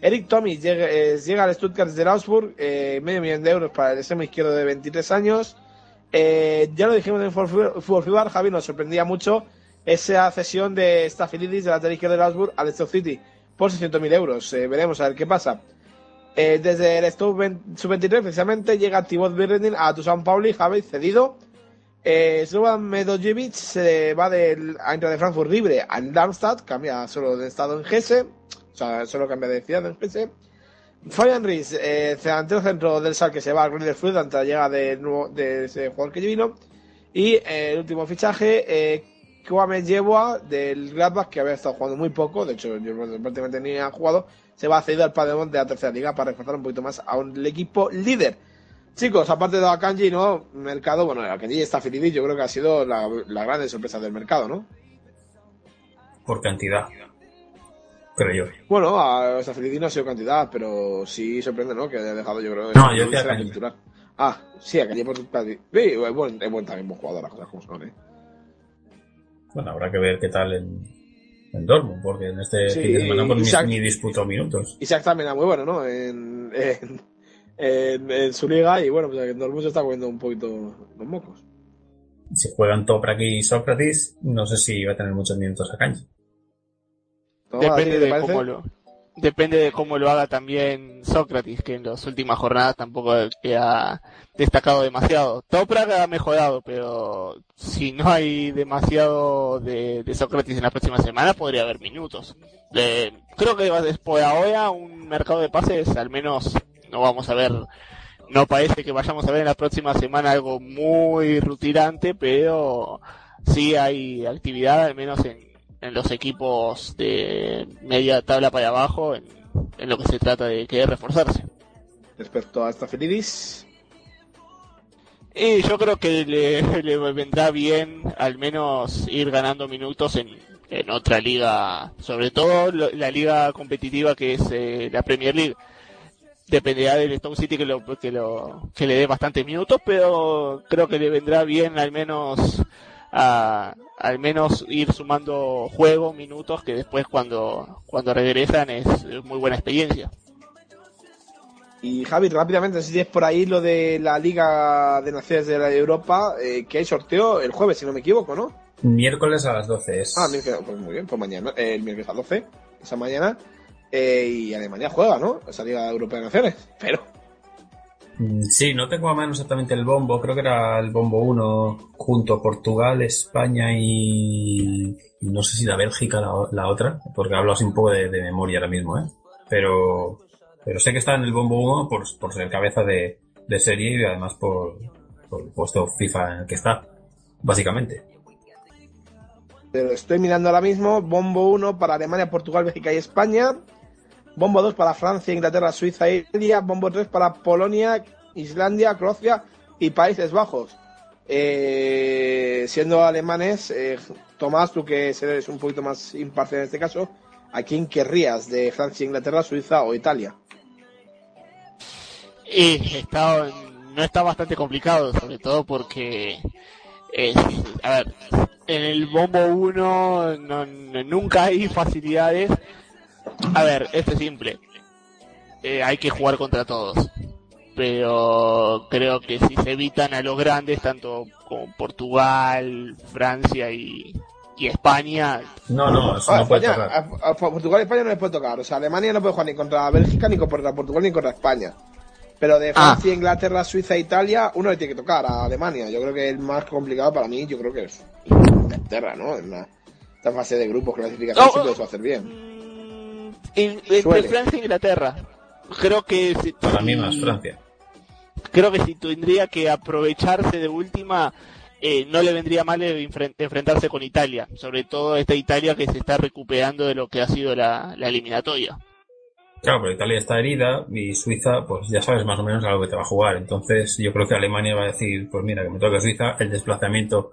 Eric Thomas llega, eh, al Stuttgart del Augsburg, medio millón de euros para el extremo izquierdo de 23 años. Ya lo dijimos en Fever, Javi, nos sorprendía mucho esa cesión de Stafilidis del lateral izquierdo del Augsburg al Stoke City por 600.000 euros. Veremos a ver qué pasa. Eh, desde el Stoke Sub-23, precisamente, llega Thibaut Birrenin a Tusan Pauli, Javi, cedido. Eh, Slovan Medojevic se va del Eintracht de Frankfurt libre al Darmstadt, cambia solo de estado en Gese, o sea, solo cambia de ciudad en Gese. Fabian Ries, eh, centro del SAL que se va al Greenfield ante la llegada de, nuevo- de ese jugador que vino. Y eh, el último fichaje, eh, Kwame Yeboah del Gladbach, que había estado jugando muy poco, de hecho, yo prácticamente ni ha jugado, se va a ceder al Pademont de la tercera liga para reforzar un poquito más a un, el equipo líder. Chicos, aparte de Akanji, ¿no? Mercado, bueno, Akanji está feliz, yo creo que ha sido la, la grande sorpresa del mercado, ¿no? Por cantidad. Creo yo. Bueno, a Stafilidis no ha sido cantidad, pero sí sorprende, ¿no? Que haya dejado, yo creo, No, yo. Ah, sí, Akanji por Sí, es buen, es buen también buen jugador, las cosas como son, ¿eh? Bueno, habrá que ver qué tal en, en Dortmund, porque en este Sí, fin de semana pues, Isaac- ni, ni disputó minutos. Isaac también era muy bueno, ¿no? En, en, en, en su liga y bueno, pues en Dortmund se está comiendo un poquito los mocos. Si juegan Toprak y Sócrates, no sé si va a tener muchos minutos a Kanji. Depende ¿te de parece? cómo lo depende de cómo lo haga también Sócrates, que en las últimas jornadas tampoco que ha destacado demasiado. Toprak ha mejorado, pero si no hay demasiado de, de Sócrates en la próxima semana, podría haber minutos. Eh, creo que por ahora un mercado de pases, al menos no vamos a ver, no parece que vayamos a ver en la próxima semana algo muy rutilante, pero sí hay actividad, al menos en, en los equipos de media tabla para abajo, en en lo que se trata de querer reforzarse. Respecto a esta Felidis, Y yo creo que le, le vendrá bien al menos ir ganando minutos en, en otra liga, sobre todo lo- la liga competitiva que es eh, la Premier League. Dependerá del Stoke City que lo, que lo que le dé bastantes minutos, pero creo que le vendrá bien al menos a, al menos ir sumando juego, minutos que después cuando cuando regresan es muy buena experiencia. Y Javi, rápidamente, si tienes por ahí lo de la Liga de Naciones de la Europa, eh, que hay sorteo el jueves, si no me equivoco, ¿no? Miércoles a las 12 es. Ah, miércoles, pues muy bien, pues mañana, eh, el miércoles a 12, esa mañana, eh, y Alemania juega, ¿no? Esa Liga Europea de Naciones, pero Sí, no tengo a mano exactamente el bombo, creo que era el bombo 1 junto a Portugal, España y, no sé si la Bélgica la, la otra, porque hablo así un poco de, de memoria ahora mismo, ¿eh? Pero, pero sé que está en el bombo 1 por, por ser cabeza de, de serie y además por, por el puesto FIFA en el que está, básicamente. Pero estoy mirando ahora mismo. Bombo 1 para Alemania, Portugal, Bélgica y España. Bombo 2 para Francia, Inglaterra, Suiza e Italia. Bombo 3 para Polonia, Islandia, Croacia y Países Bajos. Eh, siendo alemanes, eh, Tomás, tú que eres un poquito más imparcial en este caso, ¿a quién querrías de Francia, Inglaterra, Suiza o Italia? Y está, no está bastante complicado, sobre todo porque, a ver, en el bombo 1 no, no- nunca hay facilidades. A ver, esto es simple. Eh, hay que jugar contra todos. Pero creo que si se evitan a los grandes, tanto como Portugal, Francia y, y España, No, no, eso Ah, no puede España- tocar. a- a Portugal y España no les puede tocar. O sea, Alemania no puede jugar ni contra Bélgica, ni contra Portugal, ni contra España. Pero de Ah. Francia, Inglaterra, Suiza e Italia, uno le tiene que tocar a Alemania. Yo creo que el más complicado para mí, yo creo que es Inglaterra, ¿no? En la, esta fase de grupos, clasificación, No, siempre eso hacer bien. En- entre. Francia e Inglaterra. Creo que si- Para mí más Francia. creo que si tendría que aprovecharse de última, eh, no le vendría mal enfrentarse con Italia, sobre todo esta Italia que se está recuperando de lo que ha sido la, la eliminatoria. Claro, pero Italia está herida y Suiza, pues ya sabes más o menos a lo que te va a jugar. Entonces yo creo que Alemania va a decir, pues mira, que me toca Suiza, el desplazamiento...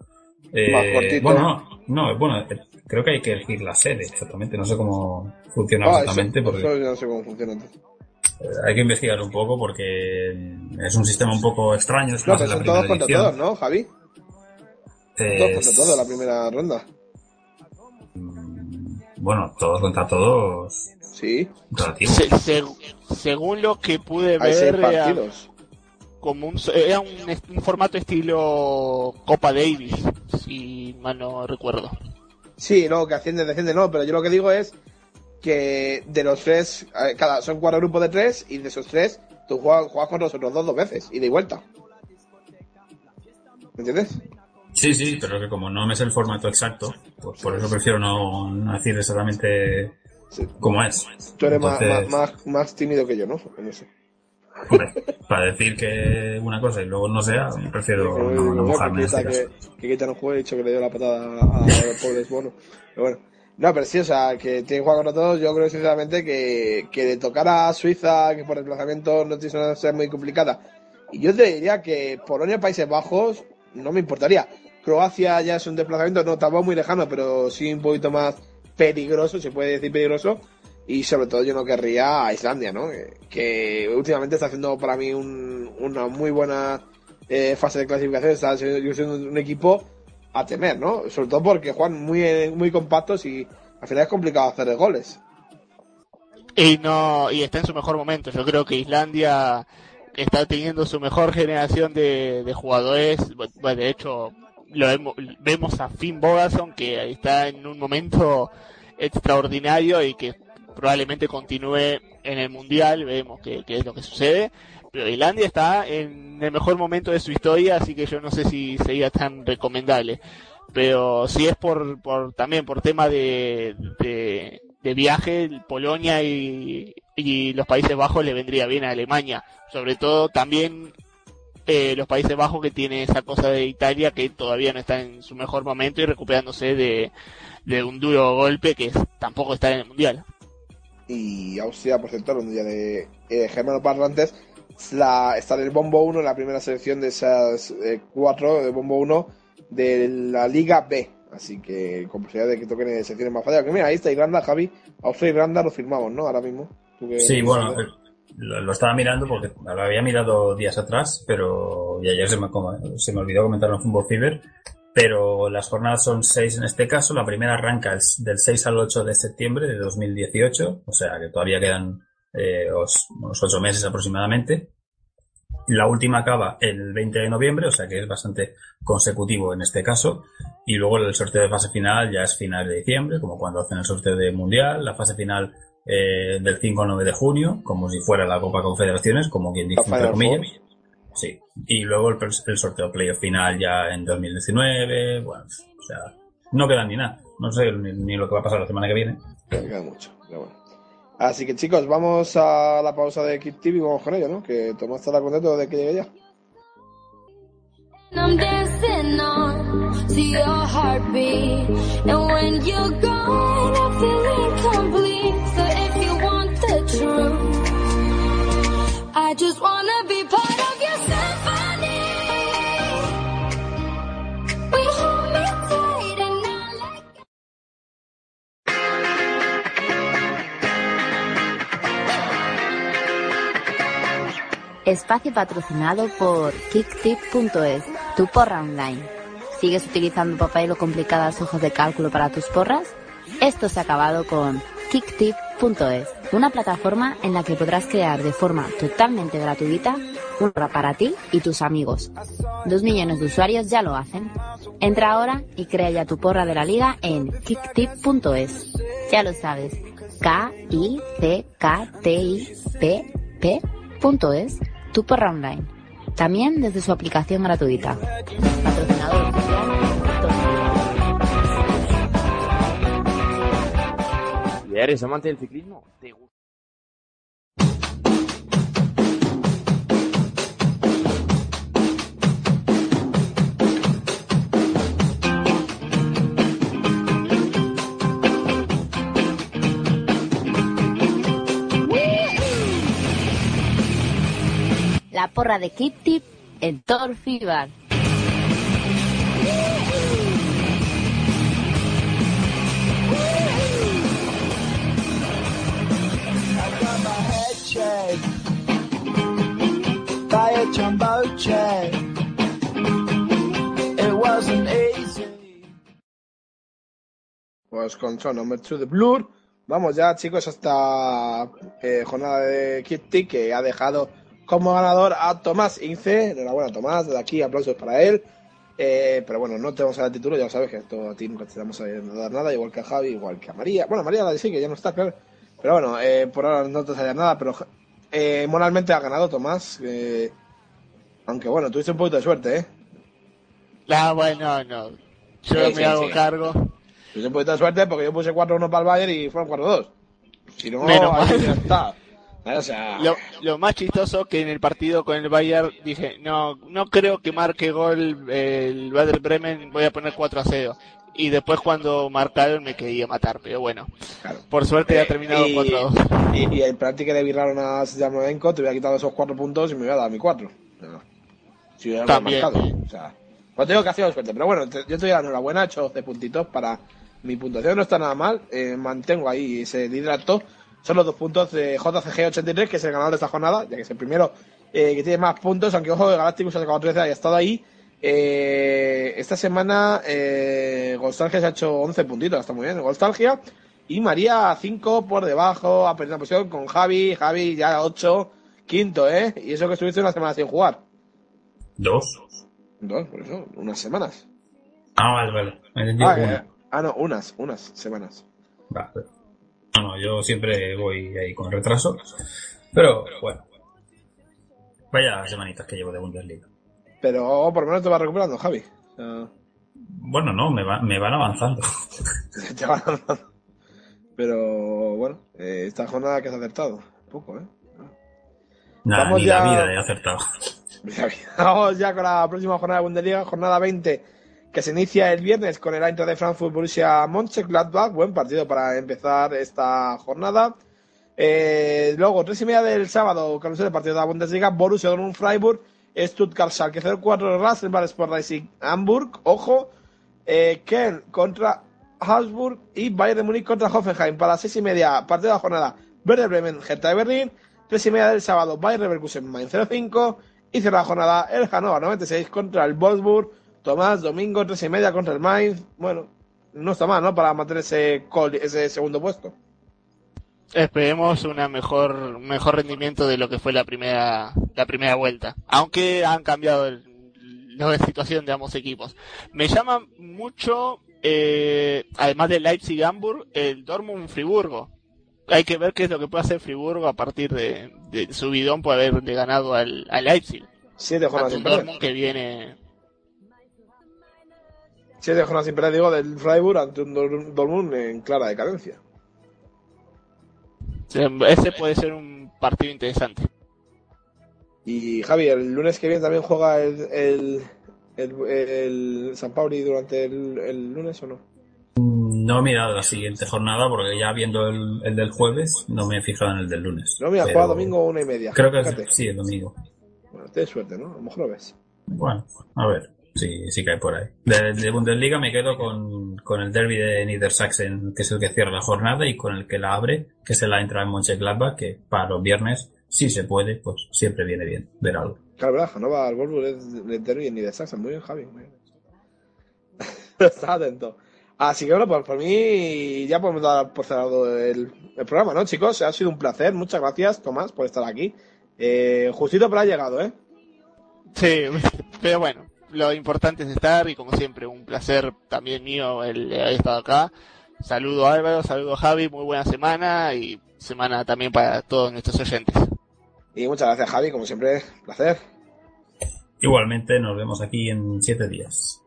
eh, Más cortito. bueno, no, no, bueno, eh, creo que hay que elegir la sede exactamente. No sé cómo funciona Ah, eso, exactamente porque eso yo no sé cómo funciona. eh, hay que investigar un poco porque es un sistema un poco extraño. Es No, más pero de la son todos contra todos, ¿no, Javi? Eh, Todos contra todos la primera ronda. Bueno, todos contra todos. Sí. Relativo. Se- se- según lo que pude Hay seis ver, era partidos. Como un, era un, formato estilo Copa Davis, si mal no recuerdo. Sí, no, que asciende, desciende, no, pero yo lo que digo es que de los tres, cada, son cuatro grupos de tres, y de esos tres, tú juegas, juegas con los otros dos dos veces, y de vuelta. ¿Me entiendes? Sí, sí, pero que como no me sé el formato exacto, pues por eso prefiero no, no decir exactamente cómo es. Tú eres Entonces, más, más, más tímido que yo, ¿no? En eso. Hombre, para decir que una cosa y luego no sea, prefiero no, no en que, este Keita no juega, he dicho que le dio la patada a, a los pobres bonos. Pero bueno. No, pero sí, o sea, que tiene que jugar contra todos. Yo creo sinceramente que, que de tocar a Suiza, que por desplazamiento no tiene una ser muy complicada. Y yo te diría que Polonia, Países Bajos, no me importaría. Croacia ya es un desplazamiento, no tampoco muy lejano, pero sí un poquito más peligroso, se puede decir peligroso. Y sobre todo yo no querría a Islandia, ¿no? Que, que últimamente está haciendo para mí un- una muy buena eh, fase de clasificación. Está siendo un equipo a temer, ¿no? Sobre todo porque juegan muy, eh, muy compactos y al final es complicado hacer goles. Y no, y está en su mejor momento. Yo creo que Islandia está teniendo su mejor generación de, de jugadores. Bueno, de hecho, lo vemos, vemos a Finn Bogason que está en un momento extraordinario y que probablemente continúe en el mundial. Vemos qué es lo que sucede. Pero Islandia está en el mejor momento de su historia, así que yo no sé si sería tan recomendable. Pero si es por, por también por tema de, viaje, Polonia y, los Países Bajos le vendría bien a Alemania. Sobre todo también eh, los Países Bajos que tiene esa cosa de Italia que todavía no está en su mejor momento y recuperándose de, de un duro golpe que tampoco está en el Mundial. Y Austria, por cierto, un día de eh, germanos parlantes, la, está en el bombo 1, en la primera selección de esas eh, cuatro de bombo 1 de la Liga B. Así que con posibilidad de que toquen secciones más falladas. Que mira, ahí está Irlanda, Javi. Austria y Irlanda lo firmamos, ¿no? Ahora mismo. ¿Tú qué- Sí, bueno, lo, lo estaba mirando porque lo había mirado días atrás, pero y ayer se me, como- se me olvidó comentarlo en Fútbol Fever. Pero las jornadas son seis en este caso. La primera arranca el- del 6 al 8 de septiembre de 2018, o sea que todavía quedan eh, os- unos ocho meses aproximadamente. La última acaba el 20 de noviembre, o sea que es bastante consecutivo en este caso. Y luego el sorteo de fase final ya es final de diciembre, como cuando hacen el sorteo de mundial. La fase final eh, del 5 al 9 de junio, como si fuera la Copa Confederaciones, como quien dice entre comillas. Sí. Y luego el, el sorteo playoff final ya en 2019. Bueno, o sea, no queda ni nada. No sé ni, ni lo que va a pasar la semana que viene. No queda mucho, pero bueno. Así que chicos, vamos a la pausa de Kid TV y vamos con ello, ¿no? Que Tomás estará contento de que llegue ya. I'm dancing on to your heartbeat. And when you're gone, I feel incomplete. So if you want the truth, I just wanna be part Espacio patrocinado por kicktip.es, tu porra online. ¿Sigues utilizando papel o complicadas hojas de cálculo para tus porras? Esto se ha acabado con kicktip.es, una plataforma en la que podrás crear de forma totalmente gratuita una porra para ti y tus amigos. Dos millones de usuarios ya lo hacen. Entra ahora y crea ya tu porra de la liga en kicktip.es. Ya lo sabes, K-I-C-K-T-I-P-P.es, tu porra online. También desde su aplicación gratuita. Patrocinador oficial, ¿Y eres amante del ciclismo? ¿Te gusta? La porra de Kip Tip en easy. Pues con Son Number 2 de Blur. Vamos ya, chicos, a esta eh, jornada de Tick que ha dejado como ganador a Tomás Ince. Enhorabuena, Tomás. Desde aquí, aplausos para él. Eh, pero bueno, no tenemos el título, ya lo sabes que esto a ti nunca te damos a dar nada, igual que a Javi, igual que a María. Bueno, a María la sí, que ya no está, claro. Pero bueno, eh, por ahora no te sale nada, pero eh, moralmente ha ganado Tomás. eh, aunque bueno, tuviste un poquito de suerte, ¿eh? Ah, bueno, no. Yo Sí, me sí, hago sí. cargo. Tuviste un poquito de suerte porque yo puse 4-1 para el Bayern y fueron 4-2. Si no, Menos ahí mal. ya está. O sea, Lo, lo más chistoso que en el partido con el Bayern dije, no, no creo que marque gol el Werder Bremen, voy a poner 4 a 0. Y después cuando marcaron me quería matar, pero bueno. Por suerte ha terminado y, 4 a 2. y, y el que le viraron a Yarmolenko te hubiera quitado esos 4 puntos y me hubiera dado mi 4. Si hubiera También. marcado. O sea, no tengo que hacer suerte, pero bueno, te- yo te doy la enhorabuena, he hecho 12 puntitos para mi puntuación, no está nada mal. eh, mantengo ahí ese liderato. Son los dos puntos de JCG83, que es el ganador de esta jornada, ya que es el primero eh, que tiene más puntos, aunque ojo, de Galacticus ha sacado 13 y ha estado ahí. Eh, esta semana eh, Golstalgia se ha hecho 11 puntitos, está muy bien. Golstalgia y María 5 por debajo, ha perdido la posición con Javi, Javi ya 8, quinto, ¿eh? Y eso que estuviste una semana sin jugar. ¿Dos? Dos, por eso, unas semanas. Ah, vale, vale. Me Ah, eh, ah, no, unas, unas semanas. Vale. No, no, yo siempre voy ahí con retraso. Pero, bueno. Vaya semanitas que llevo de Bundesliga. Pero por lo menos te vas recuperando, Javi. Bueno, no, me, va- me van avanzando. te van avanzando. Pero bueno, eh, esta jornada que has acertado. Poco, ¿eh? Nada, ni ya- la vida he acertado. Vamos ya con la próxima jornada de Bundesliga, jornada 20, que se inicia el viernes con el Eintracht de Frankfurt Borussia Mönchengladbach. Buen partido para empezar esta jornada. Eh, luego, tres y media del sábado, carrusel de partido de la Bundesliga, Borussia Dortmund Freiburg, Stuttgart Schalke 04, Rasenball Sport Racing Hamburg, ojo, eh, contra Habsburg y Bayern de Múnich contra Hoffenheim para las seis y media, partido de la jornada, Werder Bremen, Hertha de Berlín, tres y media del sábado, Bayern Leverkusen Main 05 y cierra la jornada el Hannover 96 contra el Wolfsburg, Tomás, domingo, tres y media contra el Mainz, bueno, no está mal, ¿no? Para mantener ese, col- ese segundo puesto. Esperemos una mejor mejor rendimiento de lo que fue la primera la primera vuelta. Aunque han cambiado el- la situación de ambos equipos. Me llama mucho, eh, además del Leipzig-Hamburg, el Dortmund-Friburgo. Hay que ver qué es lo que puede hacer Friburgo a partir de, de su bidón por haberle ganado al, al Leipzig. Siete jornadas. Dortmund que viene Siete jornadas sin perder, digo, del Freiburg ante un Dor- Dortmund en clara decadencia. ese puede ser un partido interesante. Y Javi, el lunes que viene también juega el, el, el, el San Pauli durante el, el lunes o no? No he mirado la siguiente jornada porque ya viendo el, el del jueves no me he fijado en el del lunes. No, mira, juega domingo una y media. Creo que es, sí, el domingo. Bueno, tienes suerte, ¿no? A lo mejor lo ves. Bueno, a ver si sí, cae por ahí. De, de Bundesliga me quedo con, con el derby de Niedersachsen, que es el que cierra la jornada, y con el que la abre, que es el Eintracht Mönchengladbach, que para los viernes, si se puede, pues siempre viene bien ver algo. Claro, verdad, no va al Wolfsburg es de Derby de Saxon. Muy bien, Javi. Muy bien. Está atento. Así que bueno, pues por mí ya podemos dar por cerrado el, el programa, ¿no, chicos? Ha sido un placer. Muchas gracias, Tomás, por estar aquí. Eh, justito pero ha llegado, ¿eh? Sí, pero bueno, lo importante es estar y como siempre un placer también mío el haber estado acá. Saludo a Álvaro, saludo a Javi, muy buena semana y semana también para todos nuestros oyentes. Y muchas gracias, Javi, como siempre, placer. Igualmente nos vemos aquí en siete días.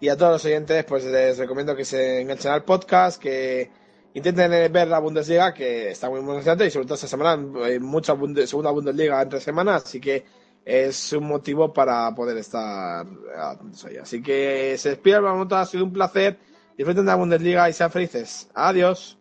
Y a todos los oyentes, pues les recomiendo que se enganchen al podcast, que intenten eh, ver la Bundesliga, que está muy emocionante y sobre todo esta semana hay mucha Bunde- segunda Bundesliga entre semanas, así que es un motivo para poder estar atentos. Así que se despide momento, ha sido un placer. Disfruten de la Bundesliga y sean felices. Adiós.